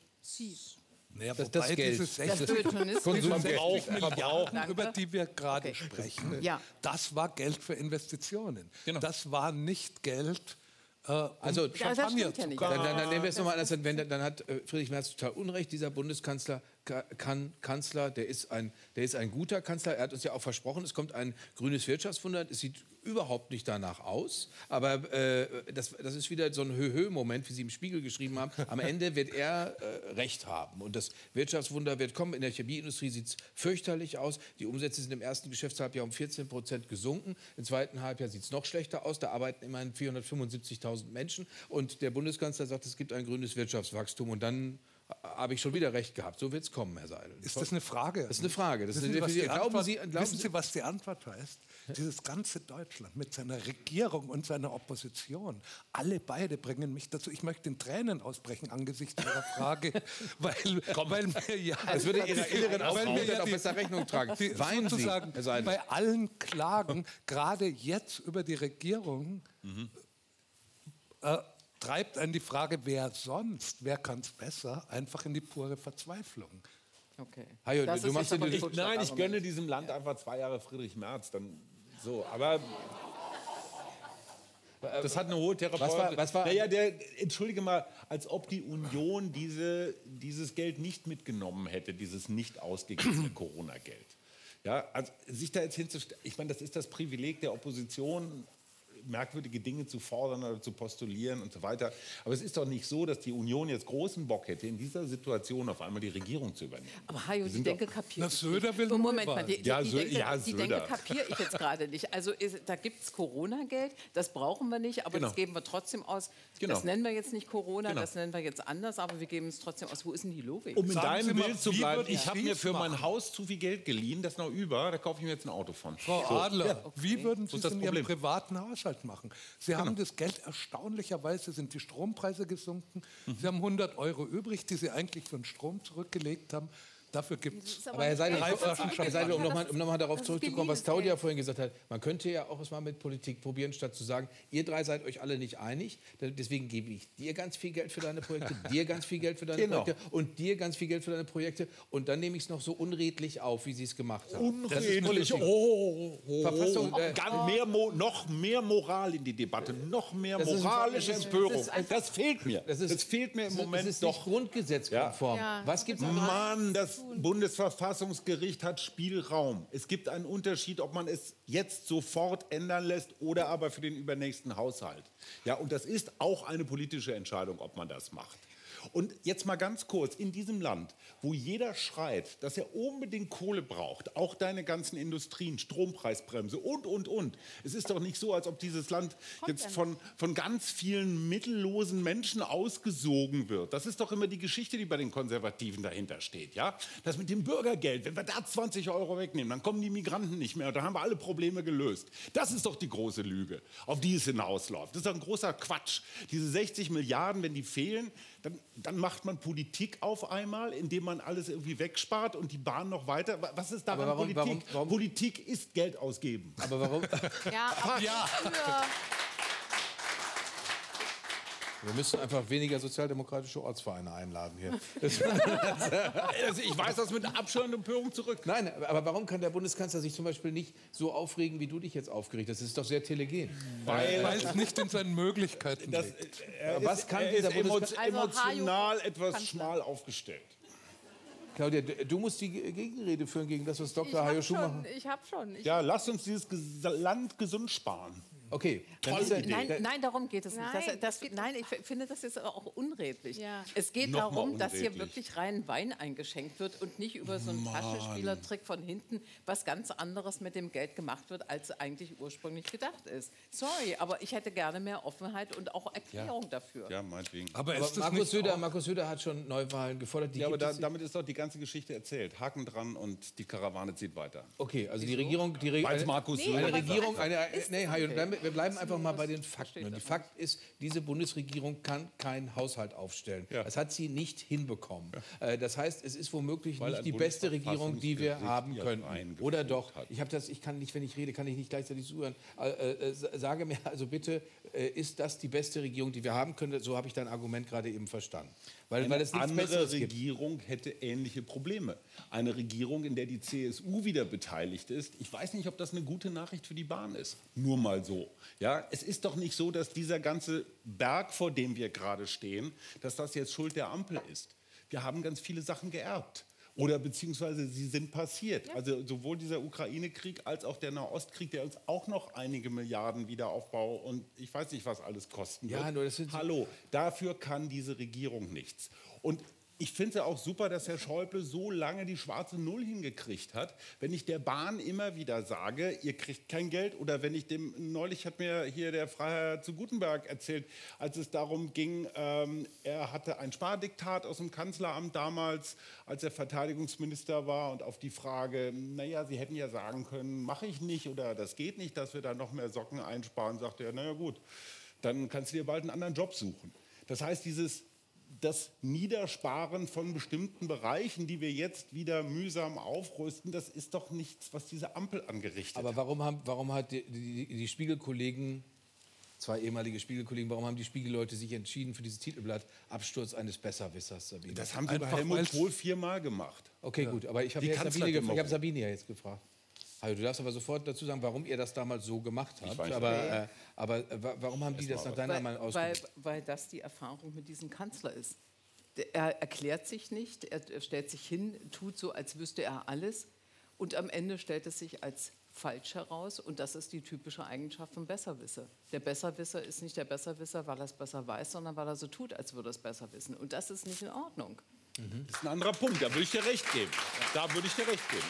Naja, das- das Geld. diese Das 60 Feuilletonismus. diese Konsumgeld. 60 Milliarden, Danke. über die wir gerade Okay. sprechen, Ja. das war Geld für Investitionen. Genau. Das war nicht Geld, Also- Champagner ja zu nicht. Dann, dann, dann nehmen wir es nochmal anders. Wenn, dann hat äh, Friedrich Merz total Unrecht. Dieser Bundeskanzler ka- kann Kanzler, der ist, ein, der ist ein guter Kanzler. Er hat uns ja auch versprochen, es kommt ein grünes Wirtschaftswunder. Es sieht überhaupt nicht danach aus. Aber äh, das, das ist wieder so ein Höhö-Moment, wie Sie im Spiegel geschrieben haben. Am Ende wird er äh, recht haben. Und das Wirtschaftswunder wird kommen. In der Chemieindustrie sieht es fürchterlich aus. Die Umsätze sind im ersten Geschäftshalbjahr um 14 Prozent gesunken. Im zweiten Halbjahr sieht es noch schlechter aus. Da arbeiten immerhin 475.000 Menschen. Und der Bundeskanzler sagt, es gibt ein grünes Wirtschaftswachstum. Und dann habe ich schon wieder recht gehabt. So wird es kommen, Herr Seidel. Ist das eine Frage? Das ist eine Frage. Das ist wissen, eine Sie, die glauben Antwort, Sie, glauben wissen Sie, was die Antwort heißt? Dieses ganze Deutschland mit seiner Regierung und seiner Opposition, alle beide bringen mich dazu. Ich möchte in Tränen ausbrechen angesichts Ihrer Frage, weil, weil mir ja. Das würde Ihrer inneren Aufmerksamkeit ja auch die- besser Rechnung tragen. die- Weinen Sie, bei allen Klagen, gerade jetzt über die Regierung, äh, treibt einen die Frage, wer sonst, wer kann es besser, einfach in die pure Verzweiflung. Okay. Hajo, Das du ist machst Ich, nein, ich gönne diesem Land einfach zwei Jahre Friedrich Merz. Dann so, aber das hat eine hohe Therapeutin. Was war- was war- naja, der, entschuldige mal, als ob die Union diese, dieses Geld nicht mitgenommen hätte, dieses nicht ausgegebene Corona-Geld. Ja, also sich da jetzt hinzustellen, ich meine, das ist das Privileg der Opposition, merkwürdige Dinge zu fordern oder zu postulieren und so weiter. Aber es ist doch nicht so, dass die Union jetzt großen Bock hätte, in dieser Situation auf einmal die Regierung zu übernehmen. Aber Hajo, die Denke kapiert. Na, Söder will Moment mal, die, die, Ja, die, Denke, ja, die. Denke kapiere ich jetzt gerade nicht. Also ist, da gibt es Corona-Geld, das brauchen wir nicht, aber Genau. das geben wir trotzdem aus. Genau. Das nennen wir jetzt nicht Corona, Genau. das nennen wir jetzt anders, aber wir geben es trotzdem aus. Wo ist denn die Logik? Um in Sagen deinem Bild zu bleiben, ich habe mir für mein? Haus zu viel Geld geliehen, das ist noch über, da kaufe ich mir jetzt ein Auto von. Frau So. Adler, Ja. wie würden Sie es das in Ihrem Problem? Privaten Haushalt machen? Sie haben das Geld, erstaunlicherweise sind die Strompreise gesunken. Mhm. Sie haben 100 Euro übrig, die Sie eigentlich für den Strom zurückgelegt haben. Dafür gibt es Aber Herr Seidel, Herr Seidel, um nochmal um noch darauf Das zurückzukommen, was Claudia Geld. vorhin gesagt hat, man könnte ja auch es mal mit Politik probieren, statt zu sagen, ihr drei seid euch alle nicht einig, deswegen gebe ich dir ganz viel Geld für deine Projekte, dir ganz viel Geld für deine Genau. Projekte und dir ganz viel Geld für deine Projekte und dann nehme ich es noch so unredlich auf, wie sie es gemacht haben. Das Unredlich. Politik. Oh, oh, Verfassung, oh. äh, Ganz mehr noch mehr Moral in die Debatte, noch mehr Das moralische das ist- Empörung. das Das fehlt mir. Das, ist- fehlt mir im Das Moment das ist doch. nicht grundgesetzkonform. Ja. Was gibt es Mann, das Bundesverfassungsgericht hat Spielraum. Es gibt einen Unterschied, ob man es jetzt sofort ändern lässt oder aber für den übernächsten Haushalt. Ja, und das ist auch eine politische Entscheidung, ob man das macht. Und jetzt mal ganz kurz, in diesem Land, wo jeder schreit, dass er unbedingt Kohle braucht, auch deine ganzen Industrien, Strompreisbremse und, und, und. Es ist doch nicht so, als ob dieses Land jetzt von, von ganz vielen mittellosen Menschen ausgesogen wird. Das ist doch immer die Geschichte, die bei den Konservativen dahinter steht. Ja? Das mit dem Bürgergeld, wenn wir da 20 Euro wegnehmen, dann kommen die Migranten nicht mehr und dann haben wir alle Probleme gelöst. Das ist doch die große Lüge, auf die es hinausläuft. Das ist doch ein großer Quatsch. Diese 60 Milliarden, wenn die fehlen, dann, dann macht man Politik auf einmal, indem man alles irgendwie wegspart und die Bahn noch weiter. Wa- Was ist daran warum- Politik? warum- warum- Politik ist Geld ausgeben. Aber warum? Ja, aber Ja. für, Wir müssen einfach weniger sozialdemokratische Ortsvereine einladen hier. Also ich weiß das mit Abscheu und Empörung zurück. Nein, aber warum kann der Bundeskanzler sich zum Beispiel nicht so aufregen, wie du dich jetzt aufgeregt hast? Das ist doch sehr telegen. Weil weil es nicht in seinen Möglichkeiten das, liegt. er Was ist, kann er dieser ist emo Bundeska- Also emotional Hajo- etwas Kanzler. schmal aufgestellt. Claudia, du musst die Ge- Gegenrede führen gegen das, was Dr. Hajo Schumacher... Ich habe schon. Ich, Ja, lasst uns dieses Land gesund sparen. Okay, dann Tolle ist Idee. Nein, nein, darum geht es nicht. Nein, Das, das, geht- nein, ich finde das ist auch unredlich. Ja. Es geht Noch mal darum, dass hier wirklich rein Wein eingeschenkt wird und nicht über so einen Taschenspielertrick von hinten was ganz anderes mit dem Geld gemacht wird, als eigentlich ursprünglich gedacht ist. Sorry, aber ich hätte gerne mehr Offenheit und auch Erklärung dafür. Ja, meinetwegen. Aber, aber ist das Markus nicht Söder, Markus Söder hat schon Neuwahlen gefordert. Die Ja, aber da, damit ist doch die ganze Geschichte erzählt. Haken dran und die Karawane zieht weiter. Okay, also die Regierung... Die Re Weil's Markus eine, Söder eine. Regierung... Eine, nee, das okay? Wir bleiben einfach mal bei den Fakten. Und die Fakt ist, diese Bundesregierung kann keinen Haushalt aufstellen. Ja. Das hat sie nicht hinbekommen. Äh, Das heißt, es ist womöglich Weil nicht die beste Regierung, die wir haben eingeführt Oder doch? hat. Ich habe das, ich kann nicht, wenn ich rede, kann ich nicht gleichzeitig zuhören. Äh, äh, sage mir also bitte, äh, ist das die beste Regierung, die wir haben können? So habe ich dein Argument gerade eben verstanden. Weil, Eine andere Besseres gibt. Regierung hätte ähnliche Probleme. Eine Regierung, in der die CSU wieder beteiligt ist. Ich weiß nicht, ob das eine gute Nachricht für die Bahn ist. Nur mal so. Ja, es ist doch nicht so, dass dieser ganze Berg, vor dem wir gerade stehen, dass das jetzt Schuld der Ampel ist. Wir haben ganz viele Sachen geerbt. Oder beziehungsweise sie sind passiert. Ja. Also sowohl dieser Ukraine-Krieg als auch der Nahostkrieg, der uns auch noch einige Milliarden Wiederaufbau und ich weiß nicht, was alles kosten wird. Ja, nur das sind Hallo, dafür kann diese Regierung nichts. Und ich finde es auch super, dass Herr Schäuble so lange die schwarze Null hingekriegt hat. Wenn ich der Bahn immer wieder sage, ihr kriegt kein Geld, oder wenn ich dem, neulich hat mir hier der Freiherr zu Gutenberg erzählt, als es darum ging, ähm, er hatte ein Spardiktat aus dem Kanzleramt damals, als er Verteidigungsminister war, und auf die Frage, naja, Sie hätten ja sagen können, mache ich nicht oder das geht nicht, dass wir da noch mehr Socken einsparen, sagte er, naja gut, dann kannst du dir bald einen anderen Job suchen. Das heißt, dieses das Niedersparen von bestimmten Bereichen, die wir jetzt wieder mühsam aufrüsten, das ist doch nichts, was diese Ampel angerichtet hat. Aber warum, haben, warum hat die, die, die Spiegelkollegen, zwei ehemalige Spiegelkollegen, warum haben die Spiegelleute sich entschieden für dieses Titelblatt Absturz eines Besserwissers, Sabine? Das haben sie bei Helmut Kohl viermal gemacht. Okay, ja. gut, aber ich habe Sabine, hab Sabine ja jetzt gefragt. Also du darfst aber sofort dazu sagen, warum ihr das damals so gemacht habt. Aber, äh, aber äh, warum haben die das nach deiner Meinung ausgemacht? Weil, weil das die Erfahrung mit diesem Kanzler ist. Er erklärt sich nicht, er stellt sich hin, tut so, als wüsste er alles. Und am Ende stellt es sich als falsch heraus. Und das ist die typische Eigenschaft von Besserwisser. Der Besserwisser ist nicht der Besserwisser, weil er es besser weiß, sondern weil er so tut, als würde er es besser wissen. Und das ist nicht in Ordnung. Mhm. Das ist ein anderer Punkt, da würde ich dir recht geben. Da würde ich dir recht geben.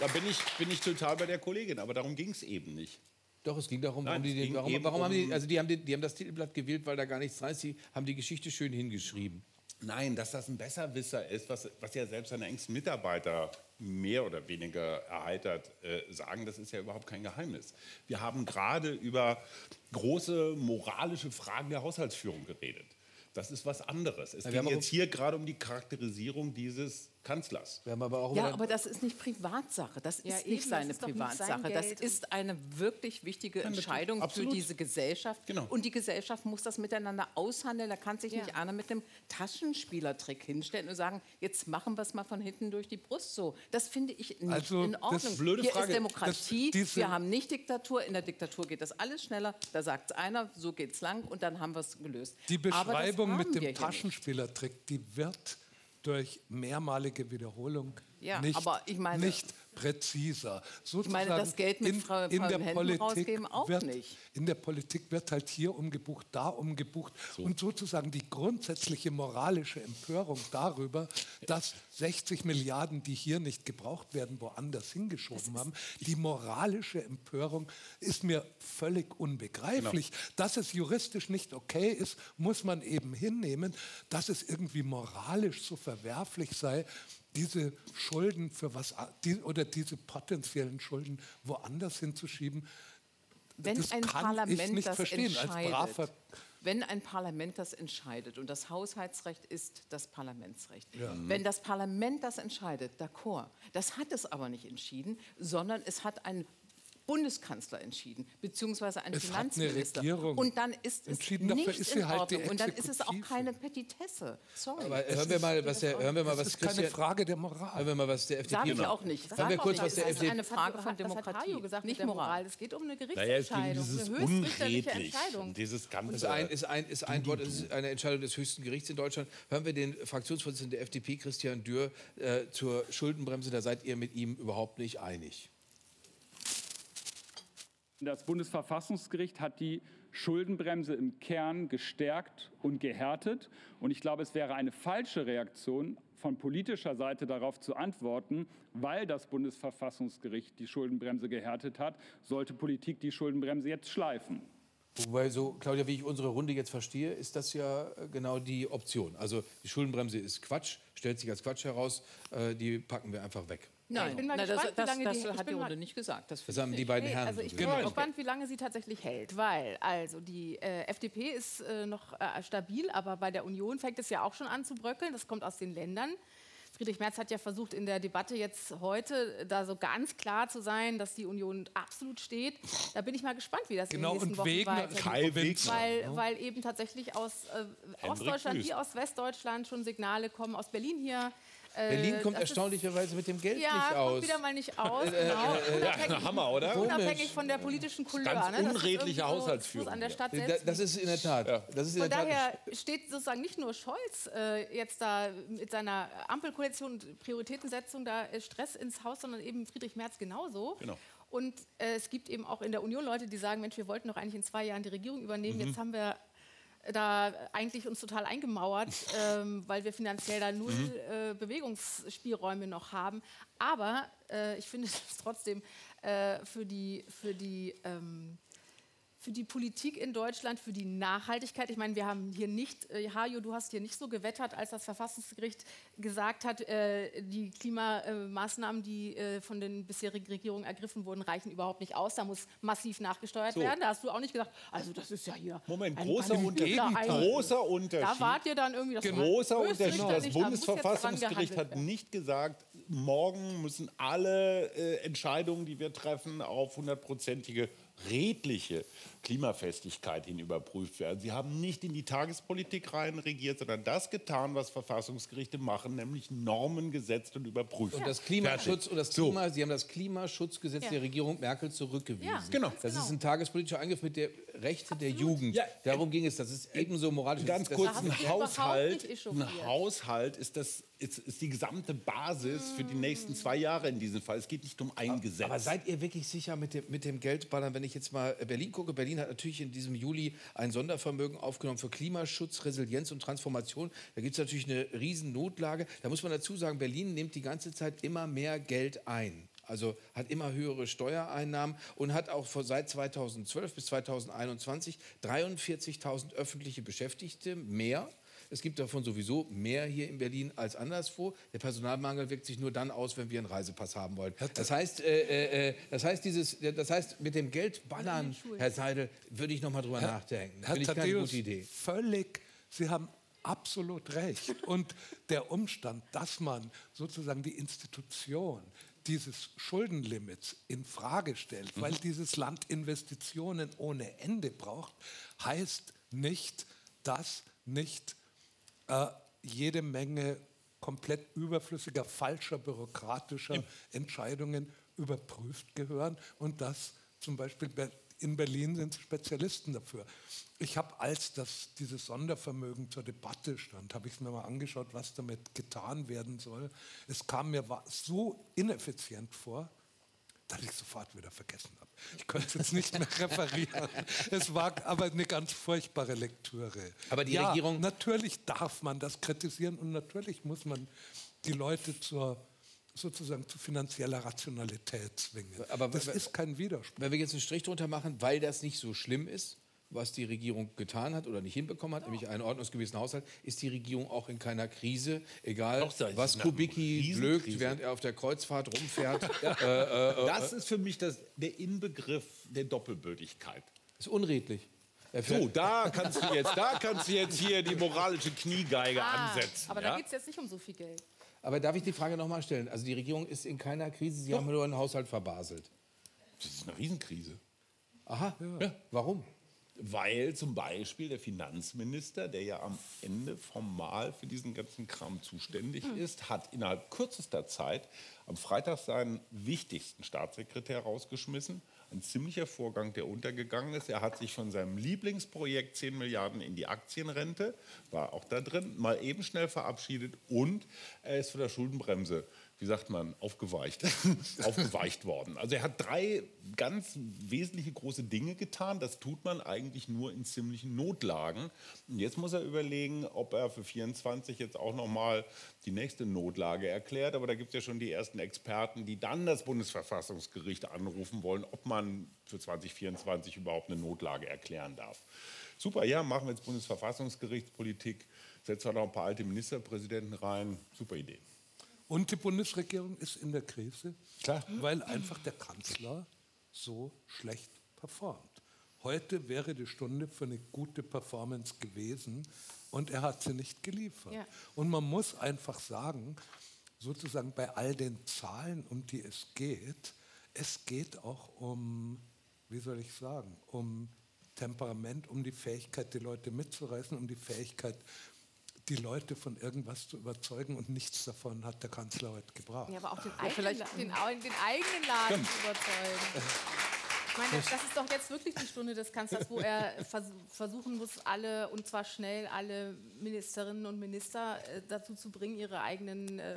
Da bin ich, bin ich total bei der Kollegin, aber darum ging es eben nicht. Doch, es ging darum, Nein, warum, die, warum, warum haben die, also die haben, die, die haben das Titelblatt gewählt, weil da gar nichts dran ist. Sie haben die Geschichte schön hingeschrieben. Nein, dass das ein Besserwisser ist, was, was ja selbst seine engsten Mitarbeiter mehr oder weniger erheitert äh, sagen, das ist ja überhaupt kein Geheimnis. Wir haben gerade über große moralische Fragen der Haushaltsführung geredet. Das ist was anderes. Es ja, geht jetzt hier gerade um die Charakterisierung dieses Kanzlers. Aber ja, aber das ist nicht Privatsache. Das ist ja, nicht eben, seine ist Privatsache. Nicht das ist eine wirklich wichtige Entscheidung ja, für diese Gesellschaft. Genau. Und die Gesellschaft muss das miteinander aushandeln. Da kann sich ja. nicht einer mit einem Taschenspielertrick hinstellen und sagen, jetzt machen wir es mal von hinten durch die Brust so. Das finde ich nicht also, in Ordnung. Hier Frage, ist Demokratie. Das, wir haben nicht Diktatur. In der Diktatur geht das alles schneller. Da sagt es einer, so geht es lang und dann haben wir es gelöst. Die Beschreibung mit dem Taschenspielertrick, die wird durch mehrmalige Wiederholung ja, nicht, meine, nicht präziser. Sozusagen ich meine, das Geld mit in, Frau, in der Politik auch wird, nicht. In der Politik wird halt hier umgebucht, da umgebucht. So. Und sozusagen die grundsätzliche moralische Empörung darüber, dass 60 Milliarden, die hier nicht gebraucht werden, woanders hingeschoben haben, die moralische Empörung ist mir völlig unbegreiflich. Genau. Dass es juristisch nicht okay ist, muss man eben hinnehmen. Dass es irgendwie moralisch so verwerflich sei, diese Schulden für was die, oder diese potenziellen Schulden woanders hinzuschieben, wenn das ein kann Parlament ich nicht das verstehen als wenn ein Parlament das entscheidet und das Haushaltsrecht ist das Parlamentsrecht, ja. wenn das Parlament das entscheidet, d'accord, das hat es aber nicht entschieden, sondern es hat ein Bundeskanzler entschieden, beziehungsweise ein es Finanzminister. Hat eine Regierung und dann ist es nicht ist in halt Ordnung. und dann ist es auch keine Petitesse. Sorry. Aber hören wir mal, was der, hören wir mal, was ist keine Frage der Moral. Hören wir mal, was der FDP Sag ich auch nicht. Hören wir kurz, was der FDP. Das ist eine Frage von Demokratie, gesagt, nicht Moral. Es geht um eine Gerichtsentscheidung, naja, eine höchstrichterliche Entscheidung. Dieses ganze ist ein, ist ein, ist ein Wort, ist eine Entscheidung des höchsten Gerichts in Deutschland. Hören wir den Fraktionsvorsitzenden der FDP, Christian Dürr, äh, zur Schuldenbremse. Da seid ihr mit ihm überhaupt nicht einig. Das Bundesverfassungsgericht hat die Schuldenbremse im Kern gestärkt und gehärtet. Und ich glaube, es wäre eine falsche Reaktion von politischer Seite darauf zu antworten, weil das Bundesverfassungsgericht die Schuldenbremse gehärtet hat, sollte Politik die Schuldenbremse jetzt schleifen. Wobei so, Claudia, wie ich unsere Runde jetzt verstehe, ist das ja genau die Option. Also die Schuldenbremse ist Quatsch, stellt sich als Quatsch heraus, äh, die packen wir einfach weg. Nein, ich bin mal Nein, gespannt, das, wie lange das, das die, hat die Runde nicht gesagt. Das, das haben die beiden Herren. also ich bin genau. gespannt, wie lange sie tatsächlich hält, weil also die äh, FDP ist äh, noch äh, stabil, aber bei der Union fängt es ja auch schon an zu bröckeln. Das kommt aus den Ländern. Friedrich Merz hat ja versucht, in der Debatte jetzt heute da so ganz klar zu sein, dass die Union absolut steht. Da bin ich mal gespannt, wie das genau, in den nächsten Wochen Wegner, weitergeht. Weil, weil eben tatsächlich aus äh, Ostdeutschland wie aus Westdeutschland schon Signale kommen, aus Berlin hier Äh, Berlin kommt erstaunlicherweise mit dem Geld ja, nicht aus. Ja, wieder mal nicht aus. Genau. ja, ein Hammer, oder? Unabhängig von der politischen Couleur. Ganz ne? unredliche Haushaltsführung. An der Stadt selbst das ist in der Tat. Ja. Das ist in von der daher steht sozusagen nicht nur Scholz äh, jetzt da mit seiner Ampelkoalition und Prioritätensetzung da Stress ins Haus, sondern eben Friedrich Merz genauso. Genau. Und äh, es gibt eben auch in der Union Leute, die sagen, Mensch, wir wollten doch eigentlich in zwei Jahren die Regierung übernehmen. Mhm. Jetzt haben wir da eigentlich uns total eingemauert, ähm, weil wir finanziell da null mhm. äh, Bewegungsspielräume noch haben. Aber äh, ich finde es trotzdem äh, für die, für die ähm, für die Politik in Deutschland, für die Nachhaltigkeit. Ich meine, wir haben hier nicht, äh, Hajo, du hast hier nicht so gewettert, als das Verfassungsgericht gesagt hat, äh, die Klimamaßnahmen, die äh, von den bisherigen Regierungen ergriffen wurden, reichen überhaupt nicht aus. Da muss massiv nachgesteuert so. werden. Da hast du auch nicht gesagt, also das ist ja hier. Moment, großer Unterschied. großer Unterschied. Da wart ihr dann irgendwie das Großer Unterschied. Das Bundesverfassungsgericht hat nicht gesagt, morgen müssen alle äh, Entscheidungen, die wir treffen, auf hundertprozentige redliche Klimafestigkeit hin überprüft werden. Sie haben nicht in die Tagespolitik rein regiert, sondern das getan, was Verfassungsgerichte machen, nämlich Normen gesetzt und überprüft. Und das Klimaschutz und das Klima, so. Sie haben das Klimaschutzgesetz ja. der Regierung Merkel zurückgewiesen. Ja, genau. Das genau. ist ein tagespolitischer Angriff mit der Rechte Absolut. der Jugend. Ja. Darum ging es. Das ist ebenso moralisch. Ganz kurz, ein Haushalt, ein Haushalt ist, das, ist, ist die gesamte Basis für die nächsten zwei Jahre in diesem Fall. Es geht nicht um ein Gesetz. Aber seid ihr wirklich sicher mit dem, mit dem Geldballern, wenn ich jetzt mal Berlin gucke? Berlin hat natürlich in diesem Juli ein Sondervermögen aufgenommen für Klimaschutz, Resilienz und Transformation. Da gibt es natürlich eine riesen Notlage. Da muss man dazu sagen, Berlin nimmt die ganze Zeit immer mehr Geld ein. Also hat immer höhere Steuereinnahmen und hat auch seit 2012 bis 2021 43.000 öffentliche Beschäftigte mehr. Es gibt davon sowieso mehr hier in Berlin als anderswo. Der Personalmangel wirkt sich nur dann aus, wenn wir einen Reisepass haben wollen. Das heißt, äh, äh, das heißt, dieses, das heißt mit dem Geld ballern, Herr Seidel, würde ich noch mal drüber Herr, nachdenken. Herr Finde ich keine gute Idee. Völlig. Sie haben absolut recht. Und der Umstand, dass man sozusagen die Institution dieses Schuldenlimits in Frage stellt, weil mhm. dieses Land Investitionen ohne Ende braucht, heißt nicht, dass nicht äh, jede Menge komplett überflüssiger, falscher, bürokratischer ja. Entscheidungen überprüft gehören und dass zum Beispiel in Berlin sind Spezialisten dafür. Ich habe, als das, dieses Sondervermögen zur Debatte stand, habe ich es mir mal angeschaut, was damit getan werden soll. Es kam mir so ineffizient vor, dass ich sofort wieder vergessen habe. Ich könnte es jetzt nicht mehr referieren. Es war aber eine ganz furchtbare Lektüre. Aber die ja, Regierung. Natürlich darf man das kritisieren und natürlich muss man die Leute zur sozusagen zu finanzieller Rationalität zwingen. Aber das ist kein Widerspruch. Wenn wir jetzt einen Strich drunter machen, weil das nicht so schlimm ist, was die Regierung getan hat oder nicht hinbekommen hat, nämlich einen ordnungsgemäßen Haushalt, ist die Regierung auch in keiner Krise. Egal, was Kubicki blökt, während er auf der Kreuzfahrt rumfährt. äh, äh, äh, das ist für mich das, der Inbegriff der Doppelbürdigkeit. Das ist unredlich. So, da kannst du jetzt, da kannst du jetzt hier die moralische Kniegeige ah, ansetzen. Aber ja? da geht es jetzt nicht um so viel Geld. Aber darf ich die Frage noch mal stellen? Also die Regierung ist in keiner Krise, Sie Doch. haben nur einen Haushalt verbaselt. Das ist eine Riesenkrise. Aha, ja. warum? Weil zum Beispiel der Finanzminister, der ja am Ende formal für diesen ganzen Kram zuständig hm. ist, hat innerhalb kürzester Zeit am Freitag seinen wichtigsten Staatssekretär rausgeschmissen. Ein ziemlicher Vorgang, der untergegangen ist. Er hat sich von seinem Lieblingsprojekt 10 Milliarden in die Aktienrente, war auch da drin, mal eben schnell verabschiedet und er ist von der Schuldenbremse wie sagt man, aufgeweicht, aufgeweicht worden. Also er hat drei ganz wesentliche große Dinge getan. Das tut man eigentlich nur in ziemlichen Notlagen. Und jetzt muss er überlegen, ob er für 24 jetzt auch noch mal die nächste Notlage erklärt. Aber da gibt es ja schon die ersten Experten, die dann das Bundesverfassungsgericht anrufen wollen, ob man für 2024 überhaupt eine Notlage erklären darf. Super, ja, machen wir jetzt Bundesverfassungsgerichtspolitik, setzen wir noch ein paar alte Ministerpräsidenten rein. Super Idee. Und die Bundesregierung ist in der Krise, Klar. weil einfach der Kanzler so schlecht performt. Heute wäre die Stunde für eine gute Performance gewesen und er hat sie nicht geliefert. Ja. Und man muss einfach sagen, sozusagen bei all den Zahlen, um die es geht, es geht auch um, wie soll ich sagen, um Temperament, um die Fähigkeit, die Leute mitzureißen, um die Fähigkeit, die Leute von irgendwas zu überzeugen und nichts davon hat der Kanzler heute gebraucht. Ja, aber auch den, eigenen, den, den eigenen Laden zu überzeugen. Ich meine, das ist doch jetzt wirklich die Stunde des Kanzlers, wo er vers versuchen muss, alle, und zwar schnell, alle Ministerinnen und Minister äh, dazu zu bringen, ihre eigenen, äh,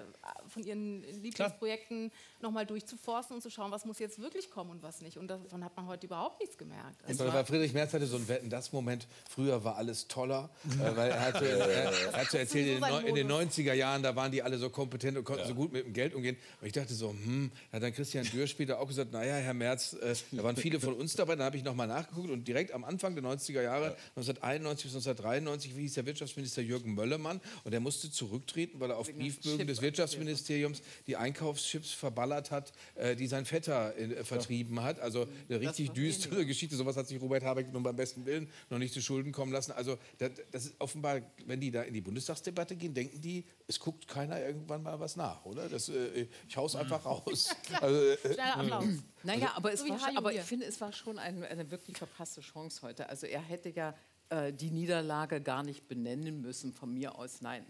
von ihren Lieblingsprojekten nochmal durchzuforsten und zu schauen, was muss jetzt wirklich kommen und was nicht. Und davon hat man heute überhaupt nichts gemerkt. Also war Friedrich Merz hatte so ein Wetten, das Moment, früher war alles toller, äh, weil er hatte, er, er hat so erzählt, in den, in den 90er Jahren, da waren die alle so kompetent und konnten ja. so gut mit dem Geld umgehen. Und ich dachte so, hm, hat dann Christian Dürr später auch gesagt, naja, Herr Merz, äh, da waren viele von uns dabei. Dann habe ich nochmal nachgeguckt und direkt am Anfang der 90er Jahre, ja. 1991 bis 1993, wie hieß der Wirtschaftsminister Jürgen Möllemann und der musste zurücktreten, weil er auf Briefbögen des Wirtschaftsministeriums die Einkaufschips verballert hat, äh, die sein Vetter äh, vertrieben hat. Also eine richtig düstere Geschichte. Sowas hat sich Robert Habeck nun beim besten Willen noch nicht zu Schulden kommen lassen. Also das, das ist offenbar, wenn die da in die Bundestagsdebatte gehen, denken die, es guckt keiner irgendwann mal was nach, oder? Das, äh, ich hau's einfach raus. Also, äh, Applaus. Naja, aber, es war, aber ich finde, es war schon eine, eine wirklich verpasste Chance heute. Also er hätte ja äh, die Niederlage gar nicht benennen müssen, von mir aus nein.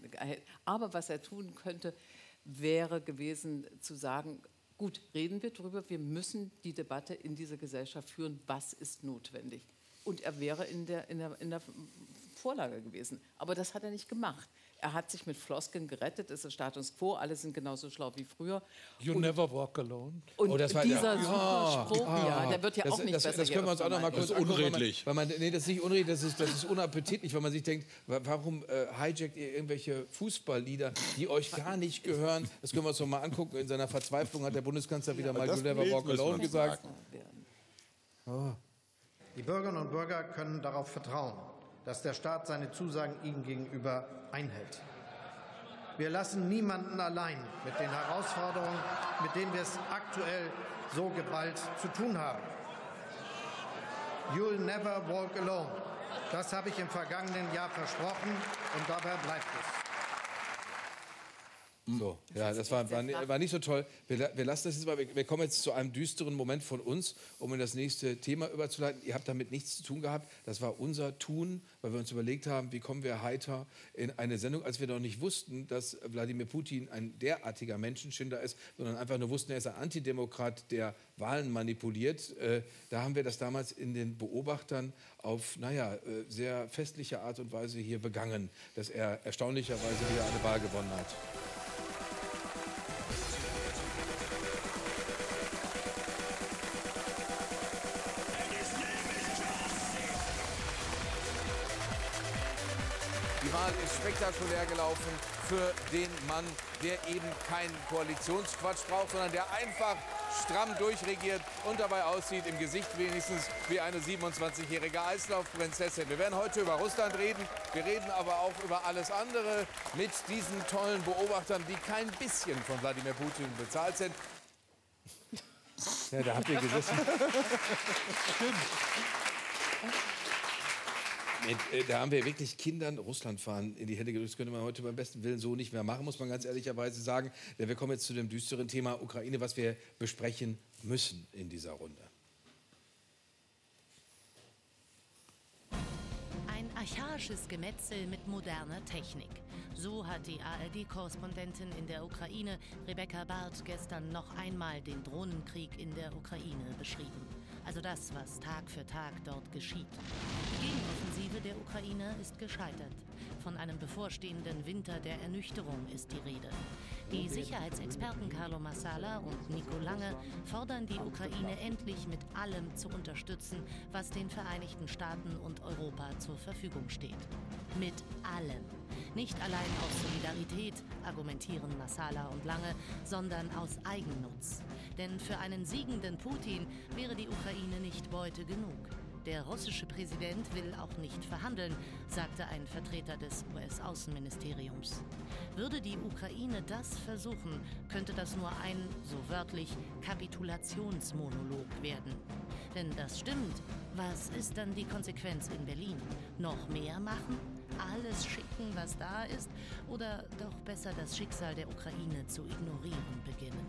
Aber was er tun könnte, wäre gewesen zu sagen, gut, reden wir darüber, wir müssen die Debatte in dieser Gesellschaft führen, was ist notwendig. Und er wäre in der, in der, in der Vorlage gewesen. Aber das hat er nicht gemacht. Er hat sich mit Flosken gerettet, es ist Status quo, alle sind genauso schlau wie früher. You und, never walk alone. Und oh, dieser der, super Spruch, ah, ja, der wird ja das, auch nicht das, besser. Das können wir uns auch noch mal kurz Das ist unredlich. Weil man, nee, das ist nicht unredlich, das ist, das ist unappetitlich, weil man sich denkt, warum äh, hijackt ihr irgendwelche Fußballlieder, die euch gar nicht gehören? Das können wir uns noch mal angucken. In seiner Verzweiflung hat der Bundeskanzler wieder ja, mal You never walk alone gesagt. Oh. Die Bürgerinnen und Bürger können darauf vertrauen dass der Staat seine Zusagen ihnen gegenüber einhält. Wir lassen niemanden allein mit den Herausforderungen, mit denen wir es aktuell so geballt zu tun haben. You'll never walk alone. Das habe ich im vergangenen Jahr versprochen und dabei bleibt es. So, ja, das war, war, war, nicht so toll. Wir, wir lassen das jetzt mal. Wir kommen jetzt zu einem düsteren Moment von uns, um in das nächste Thema überzuleiten. Ihr habt damit nichts zu tun gehabt. Das war unser Tun, weil wir uns überlegt haben, wie kommen wir heiter in eine Sendung, als wir noch nicht wussten, dass Wladimir Putin ein derartiger Menschenschinder ist, sondern einfach nur wussten, er ist ein Antidemokrat, der Wahlen manipuliert. Äh, da haben wir das damals in den Beobachtern auf, naja, äh, sehr festliche Art und Weise hier begangen, dass er erstaunlicherweise wieder eine Wahl gewonnen hat. Spektakulär gelaufen für den Mann, der eben keinen Koalitionsquatsch braucht, sondern der einfach stramm durchregiert und dabei aussieht, im Gesicht wenigstens wie eine 27-jährige Eislaufprinzessin. Wir werden heute über Russland reden, wir reden aber auch über alles andere mit diesen tollen Beobachtern, die kein bisschen von Wladimir Putin bezahlt sind. Ja, da habt ihr gesessen. Stimmt. Äh, da haben wir wirklich Kindern Russland fahren in die Hände gedrückt. Das könnte man heute beim besten Willen so nicht mehr machen, muss man ganz ehrlicherweise sagen. Denn wir kommen jetzt zu dem düsteren Thema Ukraine, was wir besprechen müssen in dieser Runde. Ein archaisches Gemetzel mit moderner Technik. So hat die ARD-Korrespondentin in der Ukraine, Rebecca Barth, gestern noch einmal den Drohnenkrieg in der Ukraine beschrieben. Also das, was Tag für Tag dort geschieht. Die Gegenoffensive der Ukraine ist gescheitert. Von einem bevorstehenden Winter der Ernüchterung ist die Rede. Die Sicherheitsexperten Carlo Massala und Nico Lange fordern die Ukraine endlich mit allem zu unterstützen, was den Vereinigten Staaten und Europa zur Verfügung steht. Mit allem. Nicht allein aus Solidarität, argumentieren Massala und Lange, sondern aus Eigennutz. Denn für einen siegenden Putin wäre die Ukraine nicht Beute genug. Der russische Präsident will auch nicht verhandeln, sagte ein Vertreter des US-Außenministeriums. Würde die Ukraine das versuchen, könnte das nur ein, so wörtlich, Kapitulationsmonolog werden. Denn das stimmt. Was ist dann die Konsequenz in Berlin? Noch mehr machen? Alles schicken, was da ist? Oder doch besser das Schicksal der Ukraine zu ignorieren beginnen?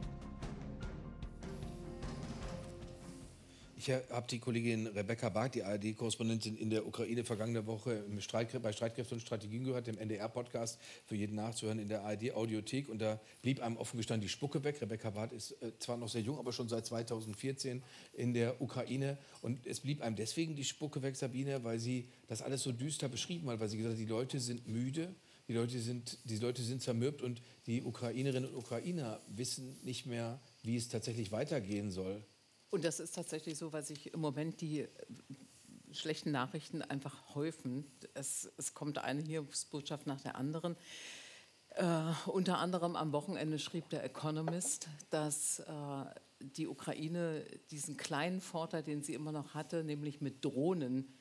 Ich habe die Kollegin Rebecca Barth, die ARD-Korrespondentin in der Ukraine, vergangene Woche Streit, bei Streitkräfte und Strategien gehört, dem NDR-Podcast für jeden nachzuhören in der ARD-Audiothek. Und da blieb einem offen gestanden die Spucke weg. Rebecca Barth ist äh, zwar noch sehr jung, aber schon seit 2014 in der Ukraine. Und es blieb einem deswegen die Spucke weg, Sabine, weil sie das alles so düster beschrieben hat, weil sie gesagt hat, die Leute sind müde. Die Leute, sind, die Leute sind zermürbt und die Ukrainerinnen und Ukrainer wissen nicht mehr, wie es tatsächlich weitergehen soll. Und das ist tatsächlich so, weil sich im Moment die äh, schlechten Nachrichten einfach häufen. Es, es kommt eine Hilfsbotschaft nach der anderen. Äh, unter anderem am Wochenende schrieb der Economist, dass äh, die Ukraine diesen kleinen Vorteil, den sie immer noch hatte, nämlich mit Drohnen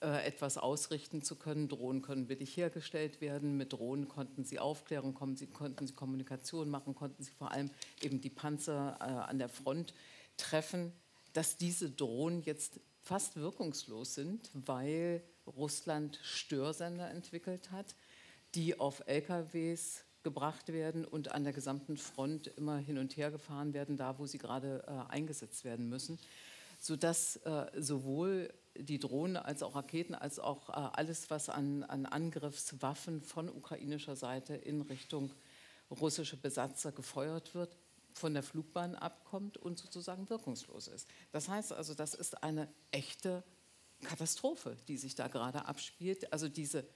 äh, etwas ausrichten zu können. Drohnen können billig hergestellt werden. Mit Drohnen konnten sie Aufklärung, konnten sie, konnten sie Kommunikation machen, konnten sie vor allem eben die Panzer äh, an der Front treffen, dass diese Drohnen jetzt fast wirkungslos sind, weil Russland Störsender entwickelt hat, die auf LKWs gebracht werden und an der gesamten Front immer hin und her gefahren werden, da wo sie gerade äh, eingesetzt werden müssen, sodass äh, sowohl die Drohnen als auch Raketen, als auch äh, alles, was an, an Angriffswaffen von ukrainischer Seite in Richtung russische Besatzer gefeuert wird, von der Flugbahn abkommt und sozusagen wirkungslos ist. Das heißt also, das ist eine echte Katastrophe, die sich da gerade abspielt. Also diese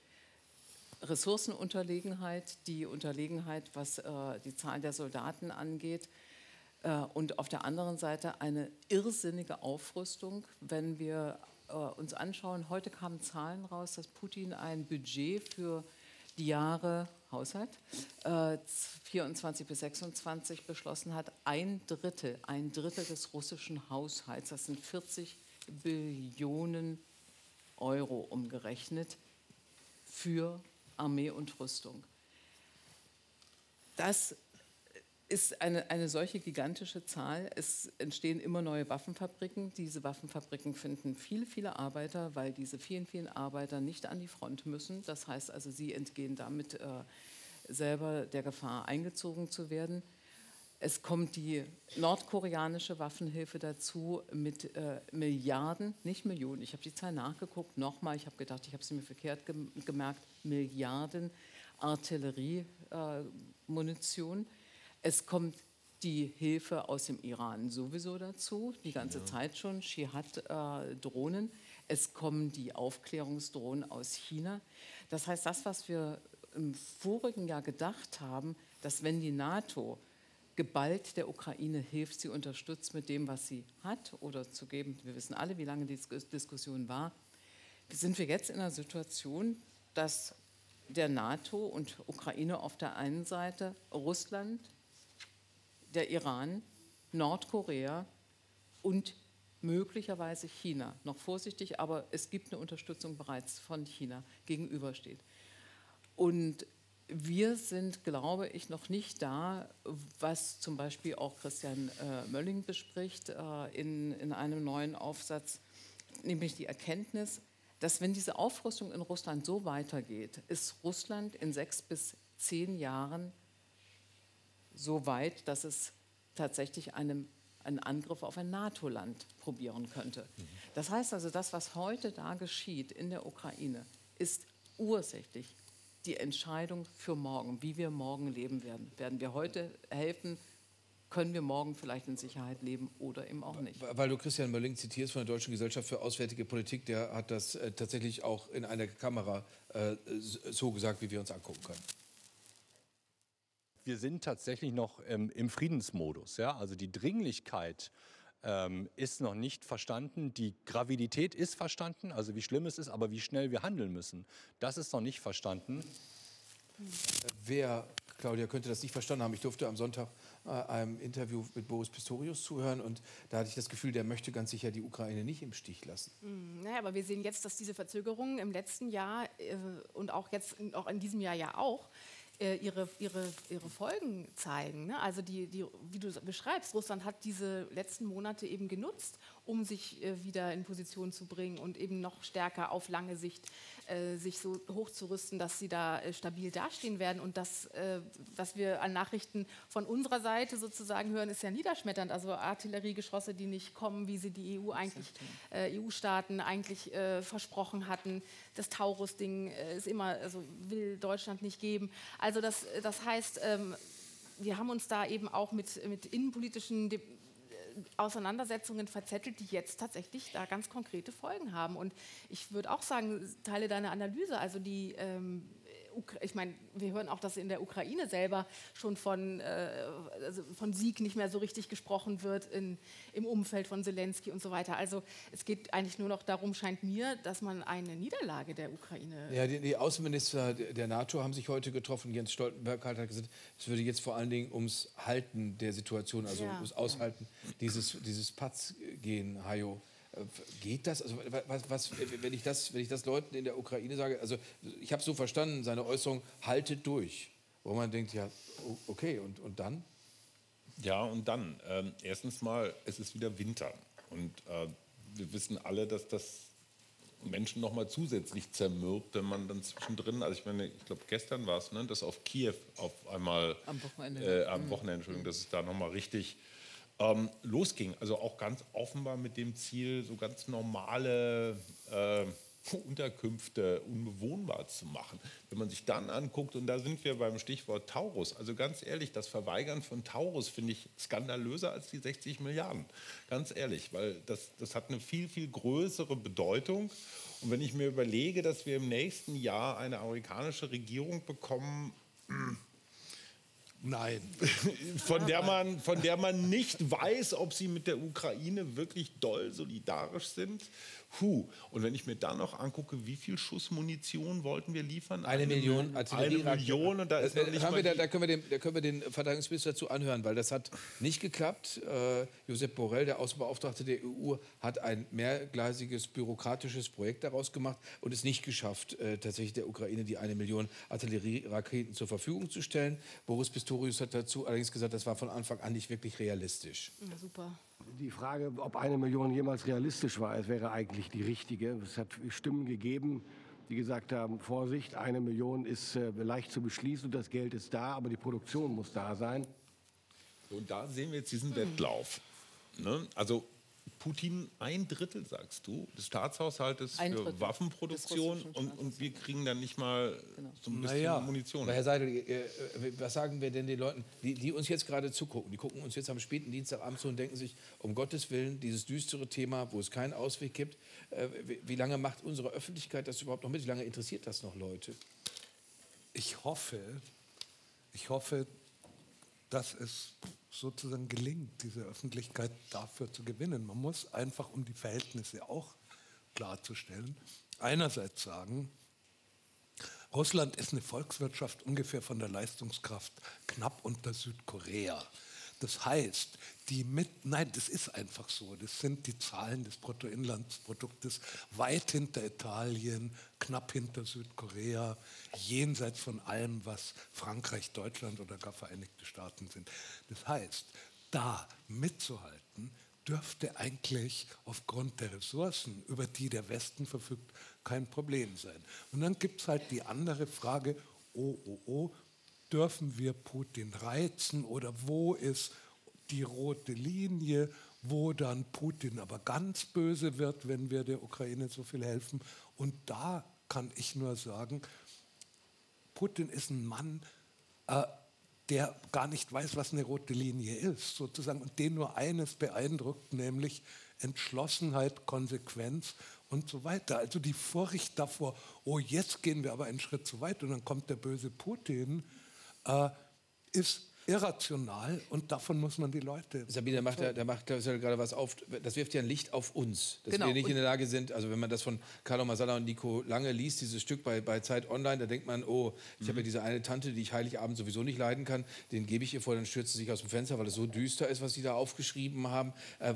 Ressourcenunterlegenheit, die Unterlegenheit, was äh, die Zahl der Soldaten angeht, äh, und auf der anderen Seite eine irrsinnige Aufrüstung, wenn wir äh, uns anschauen. Heute kamen Zahlen raus, dass Putin ein Budget für die Jahre Haushalt äh, 24 bis 26 beschlossen hat, ein Drittel, ein Drittel des russischen Haushalts, das sind 40 Billionen Euro umgerechnet, für Armee und Rüstung. Das ist eine, eine solche gigantische Zahl. Es entstehen immer neue Waffenfabriken. Diese Waffenfabriken finden viele, viele Arbeiter, weil diese vielen, vielen Arbeiter nicht an die Front müssen. Das heißt also, sie entgehen damit äh, selber der Gefahr, eingezogen zu werden. Es kommt die nordkoreanische Waffenhilfe dazu mit äh, Milliarden, nicht Millionen. Ich habe die Zahl nachgeguckt, nochmal, ich habe gedacht, ich habe sie mir verkehrt ge gemerkt, Milliarden Artilleriemunition. Äh, es kommt die Hilfe aus dem Iran sowieso dazu, die ganze ja. Zeit schon. Shihad-Drohnen. Äh, es kommen die Aufklärungsdrohnen aus China. Das heißt, das, was wir im vorigen Jahr gedacht haben, dass wenn die NATO geballt der Ukraine hilft, sie unterstützt mit dem, was sie hat oder zu geben, wir wissen alle, wie lange die Diskussion war, sind wir jetzt in einer Situation, dass der NATO und Ukraine auf der einen Seite, Russland, der Iran, Nordkorea und möglicherweise China, noch vorsichtig, aber es gibt eine Unterstützung bereits von China gegenübersteht. Und wir sind, glaube ich, noch nicht da, was zum Beispiel auch Christian äh, Mölling bespricht äh, in, in einem neuen Aufsatz, nämlich die Erkenntnis, dass wenn diese Aufrüstung in Russland so weitergeht, ist Russland in sechs bis zehn Jahren so weit, dass es tatsächlich einem, einen Angriff auf ein NATO-Land probieren könnte. Das heißt also, das, was heute da geschieht in der Ukraine, ist ursächlich die Entscheidung für morgen, wie wir morgen leben werden. Werden wir heute helfen, können wir morgen vielleicht in Sicherheit leben oder eben auch nicht. Weil du Christian Mölling zitierst von der Deutschen Gesellschaft für Auswärtige Politik, der hat das äh, tatsächlich auch in einer Kamera äh, so gesagt, wie wir uns angucken können wir sind tatsächlich noch ähm, im Friedensmodus. Ja? Also die Dringlichkeit ähm, ist noch nicht verstanden. Die Gravidität ist verstanden, also wie schlimm es ist, aber wie schnell wir handeln müssen, das ist noch nicht verstanden. Wer, Claudia, könnte das nicht verstanden haben? Ich durfte am Sonntag äh, einem Interview mit Boris Pistorius zuhören und da hatte ich das Gefühl, der möchte ganz sicher die Ukraine nicht im Stich lassen. Mm, naja, aber wir sehen jetzt, dass diese Verzögerungen im letzten Jahr äh, und auch jetzt auch in diesem Jahr ja auch äh, ihre, ihre, ihre Folgen zeigen. Ne? Also die, die, wie du beschreibst, Russland hat diese letzten Monate eben genutzt, um sich äh, wieder in Position zu bringen und eben noch stärker auf lange Sicht äh, sich so hochzurüsten, dass sie da äh, stabil dastehen werden. Und das, äh, was wir an Nachrichten von unserer Seite sozusagen hören, ist ja niederschmetternd. Also Artilleriegeschosse, die nicht kommen, wie sie die EU eigentlich, äh, EU-Staaten eigentlich äh, versprochen hatten. Das Taurus-Ding ist immer, also will Deutschland nicht geben. Also das, das heißt, ähm, wir haben uns da eben auch mit, mit innenpolitischen De Auseinandersetzungen verzettelt, die jetzt tatsächlich da ganz konkrete Folgen haben. Und ich würde auch sagen, teile deine Analyse, also die ähm, ich meine, wir hören auch, dass in der Ukraine selber schon von, äh, also von Sieg nicht mehr so richtig gesprochen wird in, im Umfeld von Zelensky und so weiter. Also es geht eigentlich nur noch darum, scheint mir, dass man eine Niederlage der Ukraine. Ja, die, die Außenminister der NATO haben sich heute getroffen. Jens Stoltenberg hat gesagt, es würde jetzt vor allen Dingen ums Halten der Situation, also ja. ums Aushalten dieses, dieses Patz gehen, Hajo. Geht das? Also, was, was, wenn, ich das, wenn ich das Leuten in der Ukraine sage, also ich habe so verstanden, seine Äußerung, haltet durch. Wo man denkt, ja, okay, und, und dann? Ja, und dann. Ähm, erstens mal, es ist wieder Winter. Und äh, wir wissen alle, dass das Menschen noch mal zusätzlich zermürbt, wenn man dann zwischendrin, also ich meine, ich glaube gestern war es, ne, dass auf Kiew auf einmal am Wochenende, äh, am Wochenende Entschuldigung, dass es da noch mal richtig ähm, losging. Also auch ganz offenbar mit dem Ziel, so ganz normale äh, Unterkünfte unbewohnbar zu machen. Wenn man sich dann anguckt, und da sind wir beim Stichwort Taurus, also ganz ehrlich, das Verweigern von Taurus finde ich skandalöser als die 60 Milliarden. Ganz ehrlich, weil das, das hat eine viel, viel größere Bedeutung. Und wenn ich mir überlege, dass wir im nächsten Jahr eine amerikanische Regierung bekommen, Nein. von, der man, von der man nicht weiß, ob sie mit der Ukraine wirklich doll solidarisch sind. Huh. Und wenn ich mir dann noch angucke, wie viel Schuss Munition wollten wir liefern? Eine, eine Million Eine Million und da ist äh, haben wir da, da, können wir den, da können wir den Verteidigungsminister dazu anhören, weil das hat nicht geklappt. Äh, Josep Borrell, der Außenbeauftragte der EU, hat ein mehrgleisiges bürokratisches Projekt daraus gemacht und es nicht geschafft, äh, tatsächlich der Ukraine die eine Million Artillerieraketen zur Verfügung zu stellen. Boris Pistorius hat dazu allerdings gesagt, das war von Anfang an nicht wirklich realistisch. Ja, super. Die Frage, ob eine Million jemals realistisch war, es wäre eigentlich die richtige. Es hat Stimmen gegeben, die gesagt haben, Vorsicht, eine Million ist äh, leicht zu beschließen, das Geld ist da, aber die Produktion muss da sein. Und da sehen wir jetzt diesen Wettlauf. Ne? Also Putin ein Drittel, sagst du, des Staatshaushaltes ein für Waffenproduktion und, und, wir kriegen dann nicht mal genau. so ein bisschen naja. Munition. Herr Seidel, äh, was sagen wir denn den Leuten, die, die, uns jetzt gerade zugucken? Die gucken uns jetzt am späten Dienstagabend zu und denken sich, um Gottes Willen, dieses düstere Thema, wo es keinen Ausweg gibt, äh, wie, wie lange macht unsere Öffentlichkeit das überhaupt noch mit? Wie lange interessiert das noch Leute? Ich hoffe, ich hoffe, dass es sozusagen gelingt, diese Öffentlichkeit dafür zu gewinnen. Man muss einfach, um die Verhältnisse auch klarzustellen, einerseits sagen, Russland ist eine Volkswirtschaft ungefähr von der Leistungskraft knapp unter Südkorea. Das heißt, die mit, nein, das ist einfach so. Das sind die Zahlen des Bruttoinlandsproduktes weit hinter Italien, knapp hinter Südkorea, jenseits von allem, was Frankreich, Deutschland oder gar Vereinigte Staaten sind. Das heißt, da mitzuhalten, dürfte eigentlich aufgrund der Ressourcen, über die der Westen verfügt, kein Problem sein. Und dann gibt es halt die andere Frage, oh, oh, oh, dürfen wir Putin reizen oder wo ist die rote Linie, wo dann Putin aber ganz böse wird, wenn wir der Ukraine so viel helfen. Und da kann ich nur sagen, Putin ist ein Mann, äh, der gar nicht weiß, was eine rote Linie ist, sozusagen, und den nur eines beeindruckt, nämlich Entschlossenheit, Konsequenz und so weiter. Also die Furcht davor, oh, jetzt gehen wir aber einen Schritt zu weit und dann kommt der böse Putin, Uh, ist irrational und davon muss man die Leute. Sabine, da macht, er, da macht er gerade was auf. Das wirft ja ein Licht auf uns, dass genau. wir nicht und in der Lage sind. Also wenn man das von Carlo Masala und Nico Lange liest, dieses Stück bei, bei Zeit Online, da denkt man, oh, ich mhm. habe ja diese eine Tante, die ich Heiligabend sowieso nicht leiden kann, den gebe ich ihr vor, dann stürzt sie sich aus dem Fenster, weil es so düster ist, was sie da aufgeschrieben haben, äh,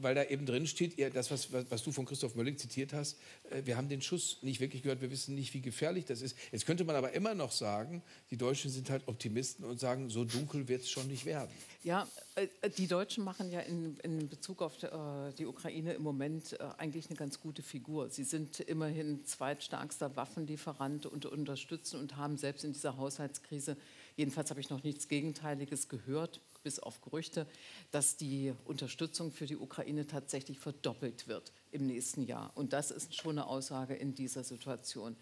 weil da eben drin steht, das was, was du von Christoph Mölling zitiert hast, äh, wir haben den Schuss nicht wirklich gehört, wir wissen nicht, wie gefährlich das ist. Jetzt könnte man aber immer noch sagen, die Deutschen sind halt Optimisten und sagen, so dunkel dunkel wird es schon nicht werden. Ja, äh, die Deutschen machen ja in, in Bezug auf äh, die Ukraine im Moment äh, eigentlich eine ganz gute Figur. Sie sind immerhin zweitstärkster Waffenlieferant und unterstützen und haben selbst in dieser Haushaltskrise, jedenfalls habe ich noch nichts Gegenteiliges gehört, bis auf Gerüchte, dass die Unterstützung für die Ukraine tatsächlich verdoppelt wird im nächsten Jahr. Und das ist schon eine Aussage in dieser Situation.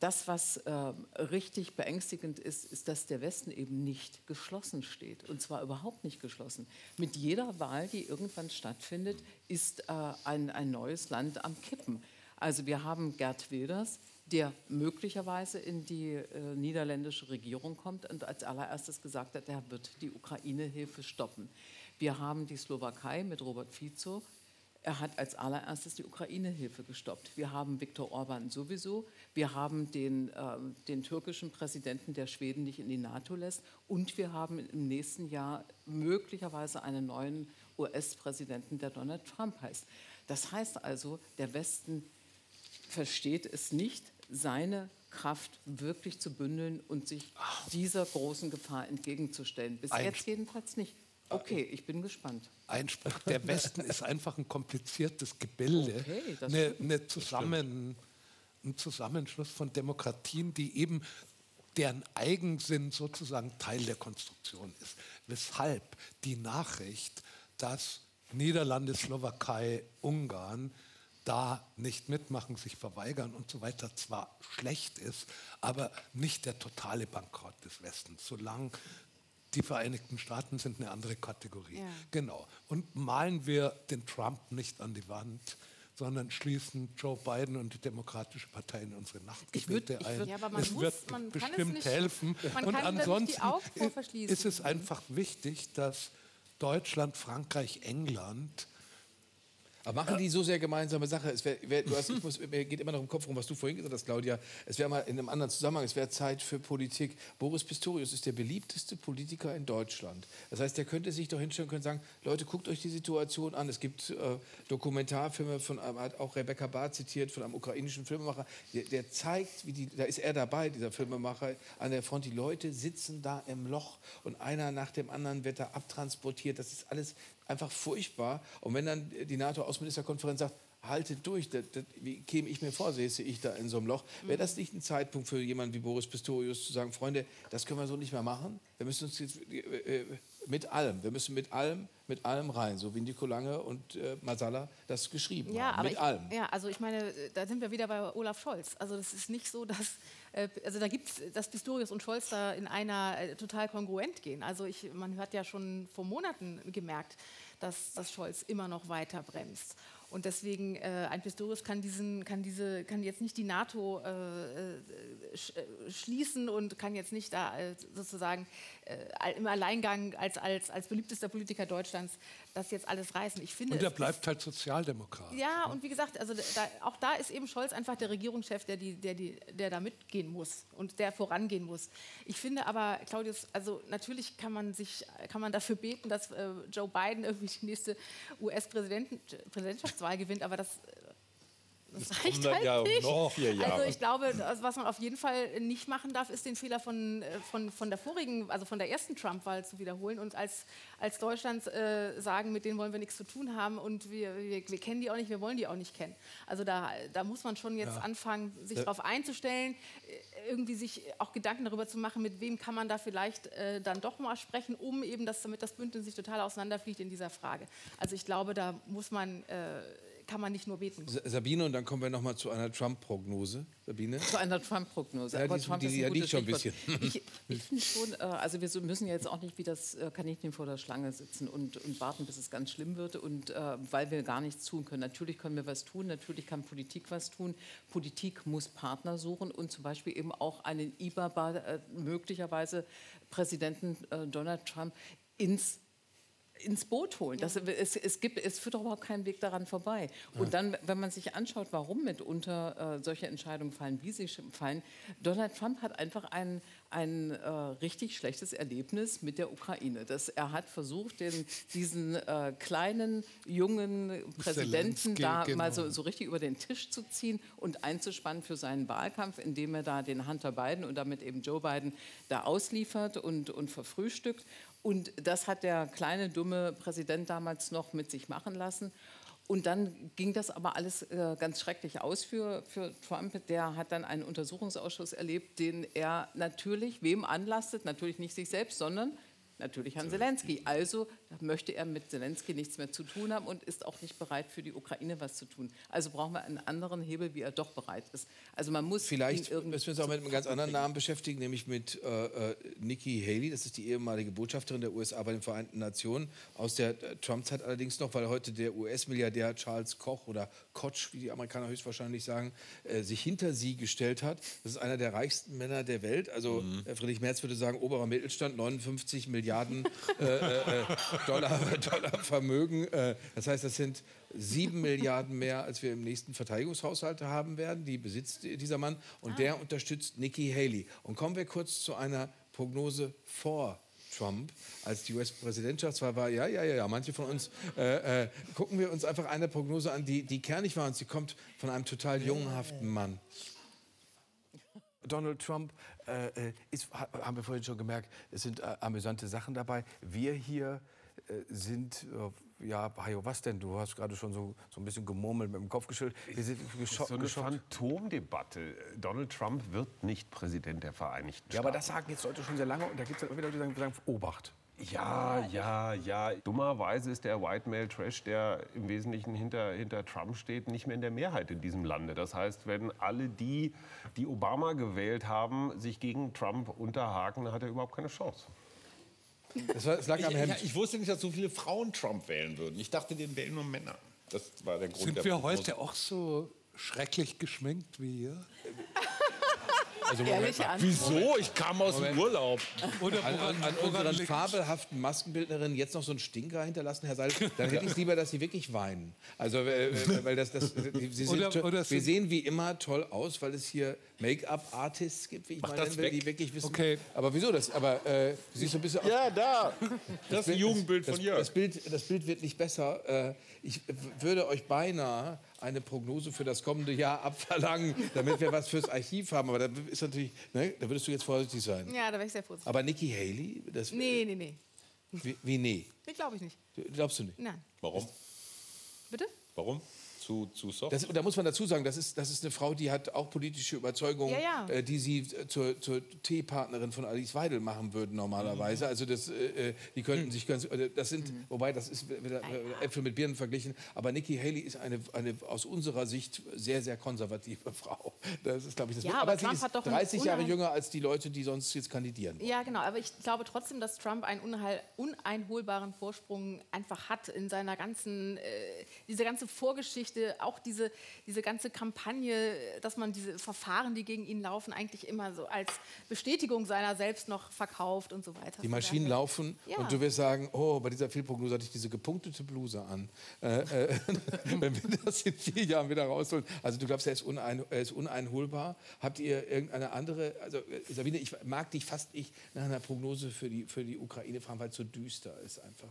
Das, was äh, richtig beängstigend ist, ist, dass der Westen eben nicht geschlossen steht. Und zwar überhaupt nicht geschlossen. Mit jeder Wahl, die irgendwann stattfindet, ist äh, ein, ein neues Land am Kippen. Also wir haben Gerd Wilders, der möglicherweise in die äh, niederländische Regierung kommt und als allererstes gesagt hat, er wird die Ukraine-Hilfe stoppen. Wir haben die Slowakei mit Robert Fico. Er hat als allererstes die Ukraine-Hilfe gestoppt. Wir haben Viktor Orban sowieso. Wir haben den, äh, den türkischen Präsidenten, der Schweden nicht in die NATO lässt. Und wir haben im nächsten Jahr möglicherweise einen neuen US-Präsidenten, der Donald Trump heißt. Das heißt also, der Westen versteht es nicht, seine Kraft wirklich zu bündeln und sich dieser großen Gefahr entgegenzustellen. Bis Einspruch. jetzt jedenfalls nicht. Okay, ich bin gespannt. Einspruch. Der Westen ist einfach ein kompliziertes Gebilde. Okay, eine, eine Zusammen, ein Zusammenschluss von Demokratien, die eben deren Eigensinn sozusagen Teil der Konstruktion ist. Weshalb die Nachricht, dass Niederlande, Slowakei, Ungarn da nicht mitmachen, sich verweigern und so weiter, zwar schlecht ist, aber nicht der totale Bankrott des Westens. Solange die Vereinigten Staaten sind eine andere Kategorie. Ja. Genau. Und malen wir den Trump nicht an die Wand, sondern schließen Joe Biden und die Demokratische Partei in unsere Nachtgebete ich ein. würd- Ja, aber man es muss- wird man bestimmt nicht- helfen. und ansonsten ist es einfach wichtig, dass Deutschland, Frankreich, England Aber machen die so sehr gemeinsame Sache? Es wär, wär, du hast, ich muss, mir geht immer noch im Kopf rum, was du vorhin gesagt hast, Claudia. Es wäre mal in einem anderen Zusammenhang, es wäre Zeit für Politik. Boris Pistorius ist der beliebteste Politiker in Deutschland. Das heißt, der könnte sich doch hinstellen und sagen, Leute, guckt euch die Situation an. Es gibt äh, Dokumentarfilme von, einem- hat auch Rebecca Barth zitiert, von einem ukrainischen Filmemacher. Der, der zeigt, wie die, da ist er dabei, dieser Filmemacher, an der Front. Die Leute sitzen da im Loch und einer nach dem anderen wird da abtransportiert. Das ist alles einfach furchtbar. Und wenn dann die NATO-Außenministerkonferenz sagt, haltet durch, das, das, wie käme ich mir vor, säße ich da in so einem Loch, wäre das nicht ein Zeitpunkt für jemanden wie Boris Pistorius zu sagen, Freunde, das können wir so nicht mehr machen. Wir müssen uns jetzt äh, äh, mit allem, wir müssen mit allem, mit allem rein, so wie Nico Lange und äh, Masala das geschrieben Ja, haben. Mit ich, allem. ja, also ich meine, äh, da sind wir wieder bei Olaf Scholz. Also das ist nicht so, dass, also da gibt es, dass Pistorius und Scholz da in einer äh, total kongruent gehen. Also ich, man hat ja schon vor Monaten gemerkt, dass, dass Scholz immer noch weiter bremst. Und deswegen, äh, ein Pistorius kann, diesen, kann, diese, kann jetzt nicht die NATO äh, äh, äh, schließen und kann jetzt nicht da äh, sozusagen äh, im Alleingang als, als, als beliebtester Politiker Deutschlands das jetzt alles reißen. Ich finde, und er bleibt halt Sozialdemokrat. ja, und wie gesagt, also da, auch da ist eben Scholz einfach der Regierungschef, der, die, der, die, der da mitgehen muss und der vorangehen muss. Ich finde aber, Claudius, also natürlich kann man, sich, kann man dafür beten, dass äh, Joe Biden irgendwie die nächste US-Präsidentschaftswahl gewinnt, aber das, das, reicht halt ja nicht. noch vier Also Jahre. ich glaube, was man auf jeden Fall nicht machen darf, ist den Fehler von, äh, von, von der vorigen, also von der ersten Trump-Wahl zu wiederholen und als, als Deutschland äh, sagen, mit denen wollen wir nichts zu tun haben und wir, wir, wir kennen die auch nicht, wir wollen die auch nicht kennen. Also da, da muss man schon jetzt Ja. anfangen, sich Ja. darauf einzustellen, äh, irgendwie sich auch Gedanken darüber zu machen, mit wem kann man da vielleicht äh, dann doch mal sprechen, um eben, das, damit das Bündnis sich total auseinanderfliegt in dieser Frage. Also ich glaube, da muss man, äh, kann man nicht nur beten. Sa- Sabine, und dann kommen wir noch mal zu einer Trump-Prognose. Sabine? Zu einer Trump-Prognose. Ja, Aber die- Trump die- ist die- ein ja, gutes liegt schon ein Stichwort. Ich, ich finde schon, äh, also wir müssen ja jetzt auch nicht wie das äh, Kaninchen vor der Schlange sitzen und, und warten, bis es ganz schlimm wird und äh, weil wir gar nichts tun können. Natürlich können wir was tun, natürlich kann Politik was tun. Politik muss Partner suchen und zum Beispiel eben auch einen IBA, äh, möglicherweise Präsidenten äh, Donald Trump ins ins Boot holen. Das, es, es, gibt, es führt überhaupt keinen Weg daran vorbei. Und dann, wenn man sich anschaut, warum mitunter äh, solche Entscheidungen fallen, wie sie fallen, Donald Trump hat einfach ein, ein äh, richtig schlechtes Erlebnis mit der Ukraine. Das, er hat versucht, den, diesen äh, kleinen, jungen Präsidenten Zelensky, da genau. mal so, so, richtig über den Tisch zu ziehen und einzuspannen für seinen Wahlkampf, indem er da den Hunter Biden und damit eben Joe Biden da ausliefert und, und verfrühstückt. Und das hat der kleine, dumme Präsident damals noch mit sich machen lassen. Und dann ging das aber alles äh, ganz schrecklich aus für, für Trump. Der hat dann einen Untersuchungsausschuss erlebt, den er natürlich wem anlastet, natürlich nicht sich selbst, sondern natürlich Herrn Zelensky. Also möchte er mit Zelensky nichts mehr zu tun haben und ist auch nicht bereit, für die Ukraine was zu tun. Also brauchen wir einen anderen Hebel, wie er doch bereit ist. Also man muss vielleicht müssen wir uns auch mit einem ganz anderen Namen beschäftigen, nämlich mit äh, äh, Nikki Haley. Das ist die ehemalige Botschafterin der USA bei den Vereinten Nationen aus der äh, Trump-Zeit allerdings noch, weil heute der US-Milliardär Charles Koch oder Koch, wie die Amerikaner höchstwahrscheinlich sagen, äh, sich hinter sie gestellt hat. Das ist einer der reichsten Männer der Welt. Also mhm. Äh, Friedrich Merz würde sagen oberer Mittelstand, 59 Milliarden äh, Dollar, Dollar Vermögen. Äh, das heißt, das sind sieben Milliarden mehr, als wir im nächsten Verteidigungshaushalt haben werden. Die besitzt dieser Mann. Und ah. der unterstützt Nikki Haley. Und kommen wir kurz zu einer Prognose vor Trump als die US-Präsidentschaftswahl war. Ja, ja, ja, ja. Manche von uns äh, äh, gucken wir uns einfach eine Prognose an, die, die kernig war und sie kommt von einem total jungenhaften Mann. Donald Trump äh, äh ist, haben wir vorhin schon gemerkt, es sind äh, amüsante Sachen dabei. Wir hier äh, sind, äh, ja, Hajo, was denn? Du hast gerade schon so, so ein bisschen gemurmelt mit dem Kopf geschüttelt. Wir sind geschockt. So eine Phantomdebatte. Donald Trump wird nicht Präsident der Vereinigten Staaten. Ja, aber das sagen jetzt Leute schon sehr lange und da gibt es dann wieder Leute, die sagen, Obacht. Ja, ja, ja. Dummerweise ist der White Male Trash, der im Wesentlichen hinter, hinter Trump steht, nicht mehr in der Mehrheit in diesem Lande. Das heißt, wenn alle die, die Obama gewählt haben, sich gegen Trump unterhaken, dann hat er überhaupt keine Chance. Das, war, das lag am Hemd. Ich, ich, wusste nicht, dass so viele Frauen Trump wählen würden. Ich dachte, den wählen nur Männer. Das war der Grund. Sind wir heute auch so schrecklich geschminkt wie ihr? Also Ehrliche Antwort. Wieso? Ich kam aus dem Urlaub. Oder an, an, an unseren fabelhaften Maskenbildnerinnen jetzt noch so einen Stinker hinterlassen, Herr Seil, dann hätte ich es lieber, dass Sie wirklich weinen. Also, äh, weil das, das, Sie sind, oder, oder wir sehen wie immer toll aus, weil es hier Make-up-Artists gibt, wie ich Mach mal will, die wirklich wissen. Okay. Aber wieso das? Aber äh, siehst so ein bisschen. Ja, da. Das, das Jugendbild von Jörg. Das Bild, das Bild wird nicht besser. Äh, ich würde euch beinahe eine Prognose für das kommende Jahr abverlangen, damit wir was fürs Archiv haben. Aber da ist natürlich, ne, da würdest du jetzt vorsichtig sein. Ja, da wäre ich sehr vorsichtig. Aber Nikki Haley? Das, nee, nee, nee. Wie, wie nee? Nee, glaube ich nicht. Glaubst du nicht? Nein. Warum? Bitte? Warum? Zu, zu soft. Das, da muss man dazu sagen, das ist, das ist eine Frau, die hat auch politische Überzeugungen, ja, ja. äh, die sie zur, zur Teepartnerin von Alice Weidel machen würden normalerweise. Mhm. Also das, äh, äh die könnten mhm. sich ganz, das sind, mhm. wobei das ist wieder Äpfel mit Birnen verglichen, aber Nikki Haley ist eine, eine aus unserer Sicht sehr, sehr konservative Frau. Das ist, glaube ich, das. Ja, aber, aber sie ist 30 Jahre jünger als die Leute, die sonst jetzt kandidieren. Ja, genau. Aber ich glaube trotzdem, dass Trump einen unheil, uneinholbaren Vorsprung einfach hat in seiner ganzen, äh, diese ganze Vorgeschichte, auch diese diese ganze Kampagne, dass man diese Verfahren, die gegen ihn laufen, eigentlich immer so als Bestätigung seiner selbst noch verkauft und so weiter. Die Maschinen laufen ja. und du wirst sagen, oh, bei dieser Fehlprognose hatte ich diese gepunktete Bluse an. Äh, äh, wenn wir das in vier Jahren wieder rausholen. Also du glaubst, er ist, unein, er ist uneinholbar. Habt ihr irgendeine andere, also äh, Sabine, ich mag dich fast nicht nach einer Prognose für die, für die Ukraine fragen, weil es so düster ist einfach.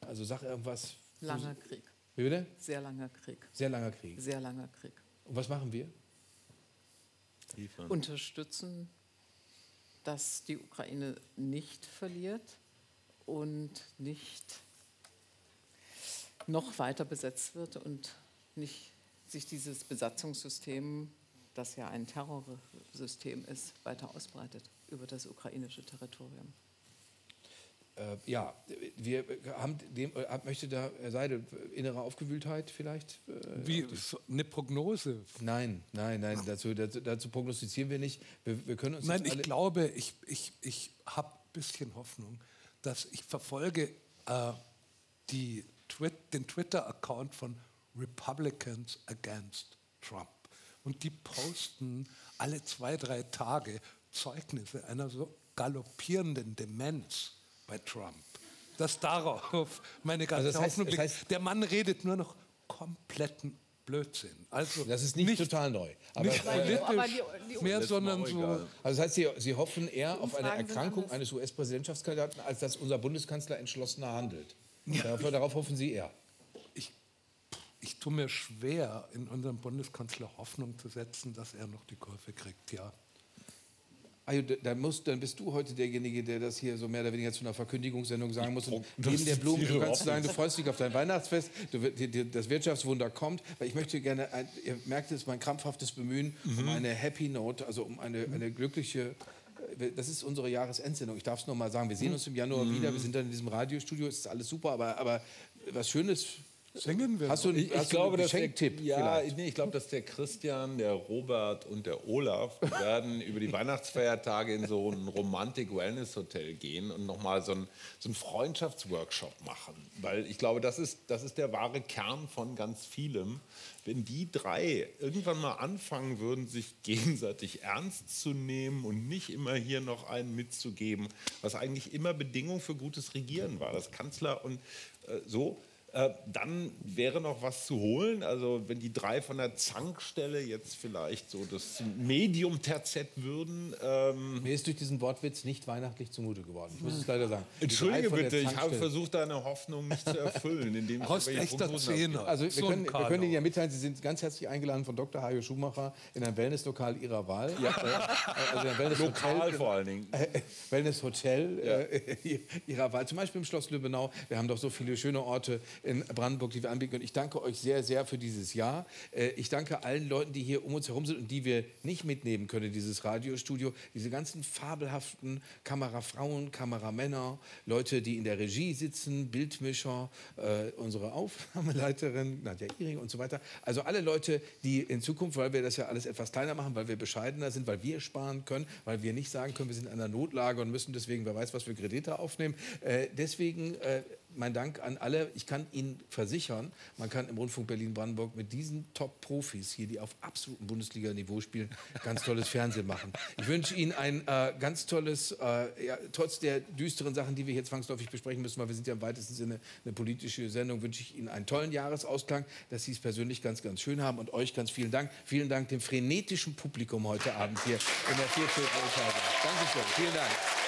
Also sag irgendwas. Langer Krieg. Wie bitte? Sehr langer Krieg. Sehr langer Krieg. Sehr langer Krieg. Und was machen wir? Liefern. Unterstützen, dass die Ukraine nicht verliert und nicht noch weiter besetzt wird und nicht sich dieses Besatzungssystem, das ja ein Terrorsystem ist, weiter ausbreitet über das ukrainische Territorium. Äh, ja, wir haben dem, äh, möchte da, Herr Seidel, innere Aufgewühltheit vielleicht? Äh, Wie eine Prognose? Nein, nein, nein, dazu, dazu, dazu prognostizieren wir nicht. Wir, wir können uns nein, ich glaube, ich, ich, ich habe ein bisschen Hoffnung, dass ich verfolge äh, die, den Twitter-Account von Republicans Against Trump. Und die posten alle zwei, drei Tage Zeugnisse einer so galoppierenden Demenz bei Trump. dass darauf meine ganze Also das heißt- Hoffnung das heißt- Der Mann redet nur noch kompletten Blödsinn. Also Das ist nicht, total neu. Aber, nicht politisch Aber die- die- mehr, sondern so. Also das heißt, Sie, Sie hoffen eher auf eine Erkrankung eines US-Präsidentschaftskandidaten, als dass unser Bundeskanzler entschlossener handelt. Darauf, darauf hoffen Sie eher. Ich tue mir schwer, in unserem Bundeskanzler Hoffnung zu setzen, dass er noch die Kurve kriegt. Ja. Also, da- da musst, dann bist du heute derjenige, der das hier so mehr oder weniger zu einer Verkündigungssendung sagen muss. Und neben der Blumen, du kannst sagen, du freust dich auf dein Weihnachtsfest, du, dir- dir- das Wirtschaftswunder kommt. Weil ich möchte gerne, ein, ihr merkt es, mein krampfhaftes Bemühen um eine Happy Note, also um eine, eine glückliche. äh, Das ist unsere Jahresendsendung. Ich darf es noch mal sagen. Wir sehen uns im Januar wieder. Wir sind dann in diesem Radiostudio. Es ist alles super, aber, aber was Schönes. Singen wir. Hast du, Ich, ich hast du glaube, einen dass der, ja, vielleicht? nee, ich glaube, dass der Christian, der Robert und der Olaf werden über die Weihnachtsfeiertage in so ein Romantik-Wellness-Hotel gehen und nochmal so einen so Freundschaftsworkshop machen. Weil ich glaube, das ist, das ist der wahre Kern von ganz vielem. Wenn die drei irgendwann mal anfangen würden, sich gegenseitig ernst zu nehmen und nicht immer hier noch einen mitzugeben, was eigentlich immer Bedingung für gutes Regieren war, das Kanzler und äh, so, äh, dann wäre noch was zu holen. Also wenn die drei von der Zankstelle jetzt vielleicht so das Medium terzett würden. Ähm, Mir ist durch diesen Wortwitz nicht weihnachtlich zumute geworden. Ich muss es leider sagen. Entschuldige bitte, ich habe versucht, deine Hoffnung nicht zu erfüllen. Indem ich irgendwelche echter Zehner. Also wir So können, wir können Ihnen ja mitteilen, Sie sind ganz herzlich eingeladen von Dr. Hajo Schumacher in ein Wellnesslokal Ihrer Wahl. Ja. Also ein Wellnesshotel, Lokal vor allen Dingen. Äh, Wellnesshotel äh, Ihrer Wahl. Zum Beispiel im Schloss Lübbenau. Wir haben doch so viele schöne Orte in Brandenburg, die wir anbieten. Und ich danke euch sehr, sehr für dieses Jahr. Äh, Ich danke allen Leuten, die hier um uns herum sind und die wir nicht mitnehmen können in dieses Radiostudio. Diese ganzen fabelhaften Kamerafrauen, Kameramänner, Leute, die in der Regie sitzen, Bildmischer, äh, unsere Aufnahmeleiterin Nadja Iring und so weiter. Also alle Leute, die in Zukunft, weil wir das ja alles etwas kleiner machen, weil wir bescheidener sind, weil wir sparen können, weil wir nicht sagen können, wir sind in einer Notlage und müssen deswegen, wer weiß, was für Kredite aufnehmen. Äh, deswegen äh, mein Dank an alle. Ich kann Ihnen versichern, man kann im Rundfunk Berlin-Brandenburg mit diesen Top-Profis hier, die auf absolutem Bundesliga-Niveau spielen, ganz tolles Fernsehen machen. Ich wünsche Ihnen ein äh, ganz tolles, äh, ja, trotz der düsteren Sachen, die wir hier zwangsläufig besprechen müssen, weil wir sind ja im weitesten Sinne eine politische Sendung, wünsche ich Ihnen einen tollen Jahresausklang, dass Sie es persönlich ganz, ganz schön haben und euch ganz vielen Dank. Vielen Dank dem frenetischen Publikum heute Abend hier in der Viertel. Dankeschön. Vielen Dank.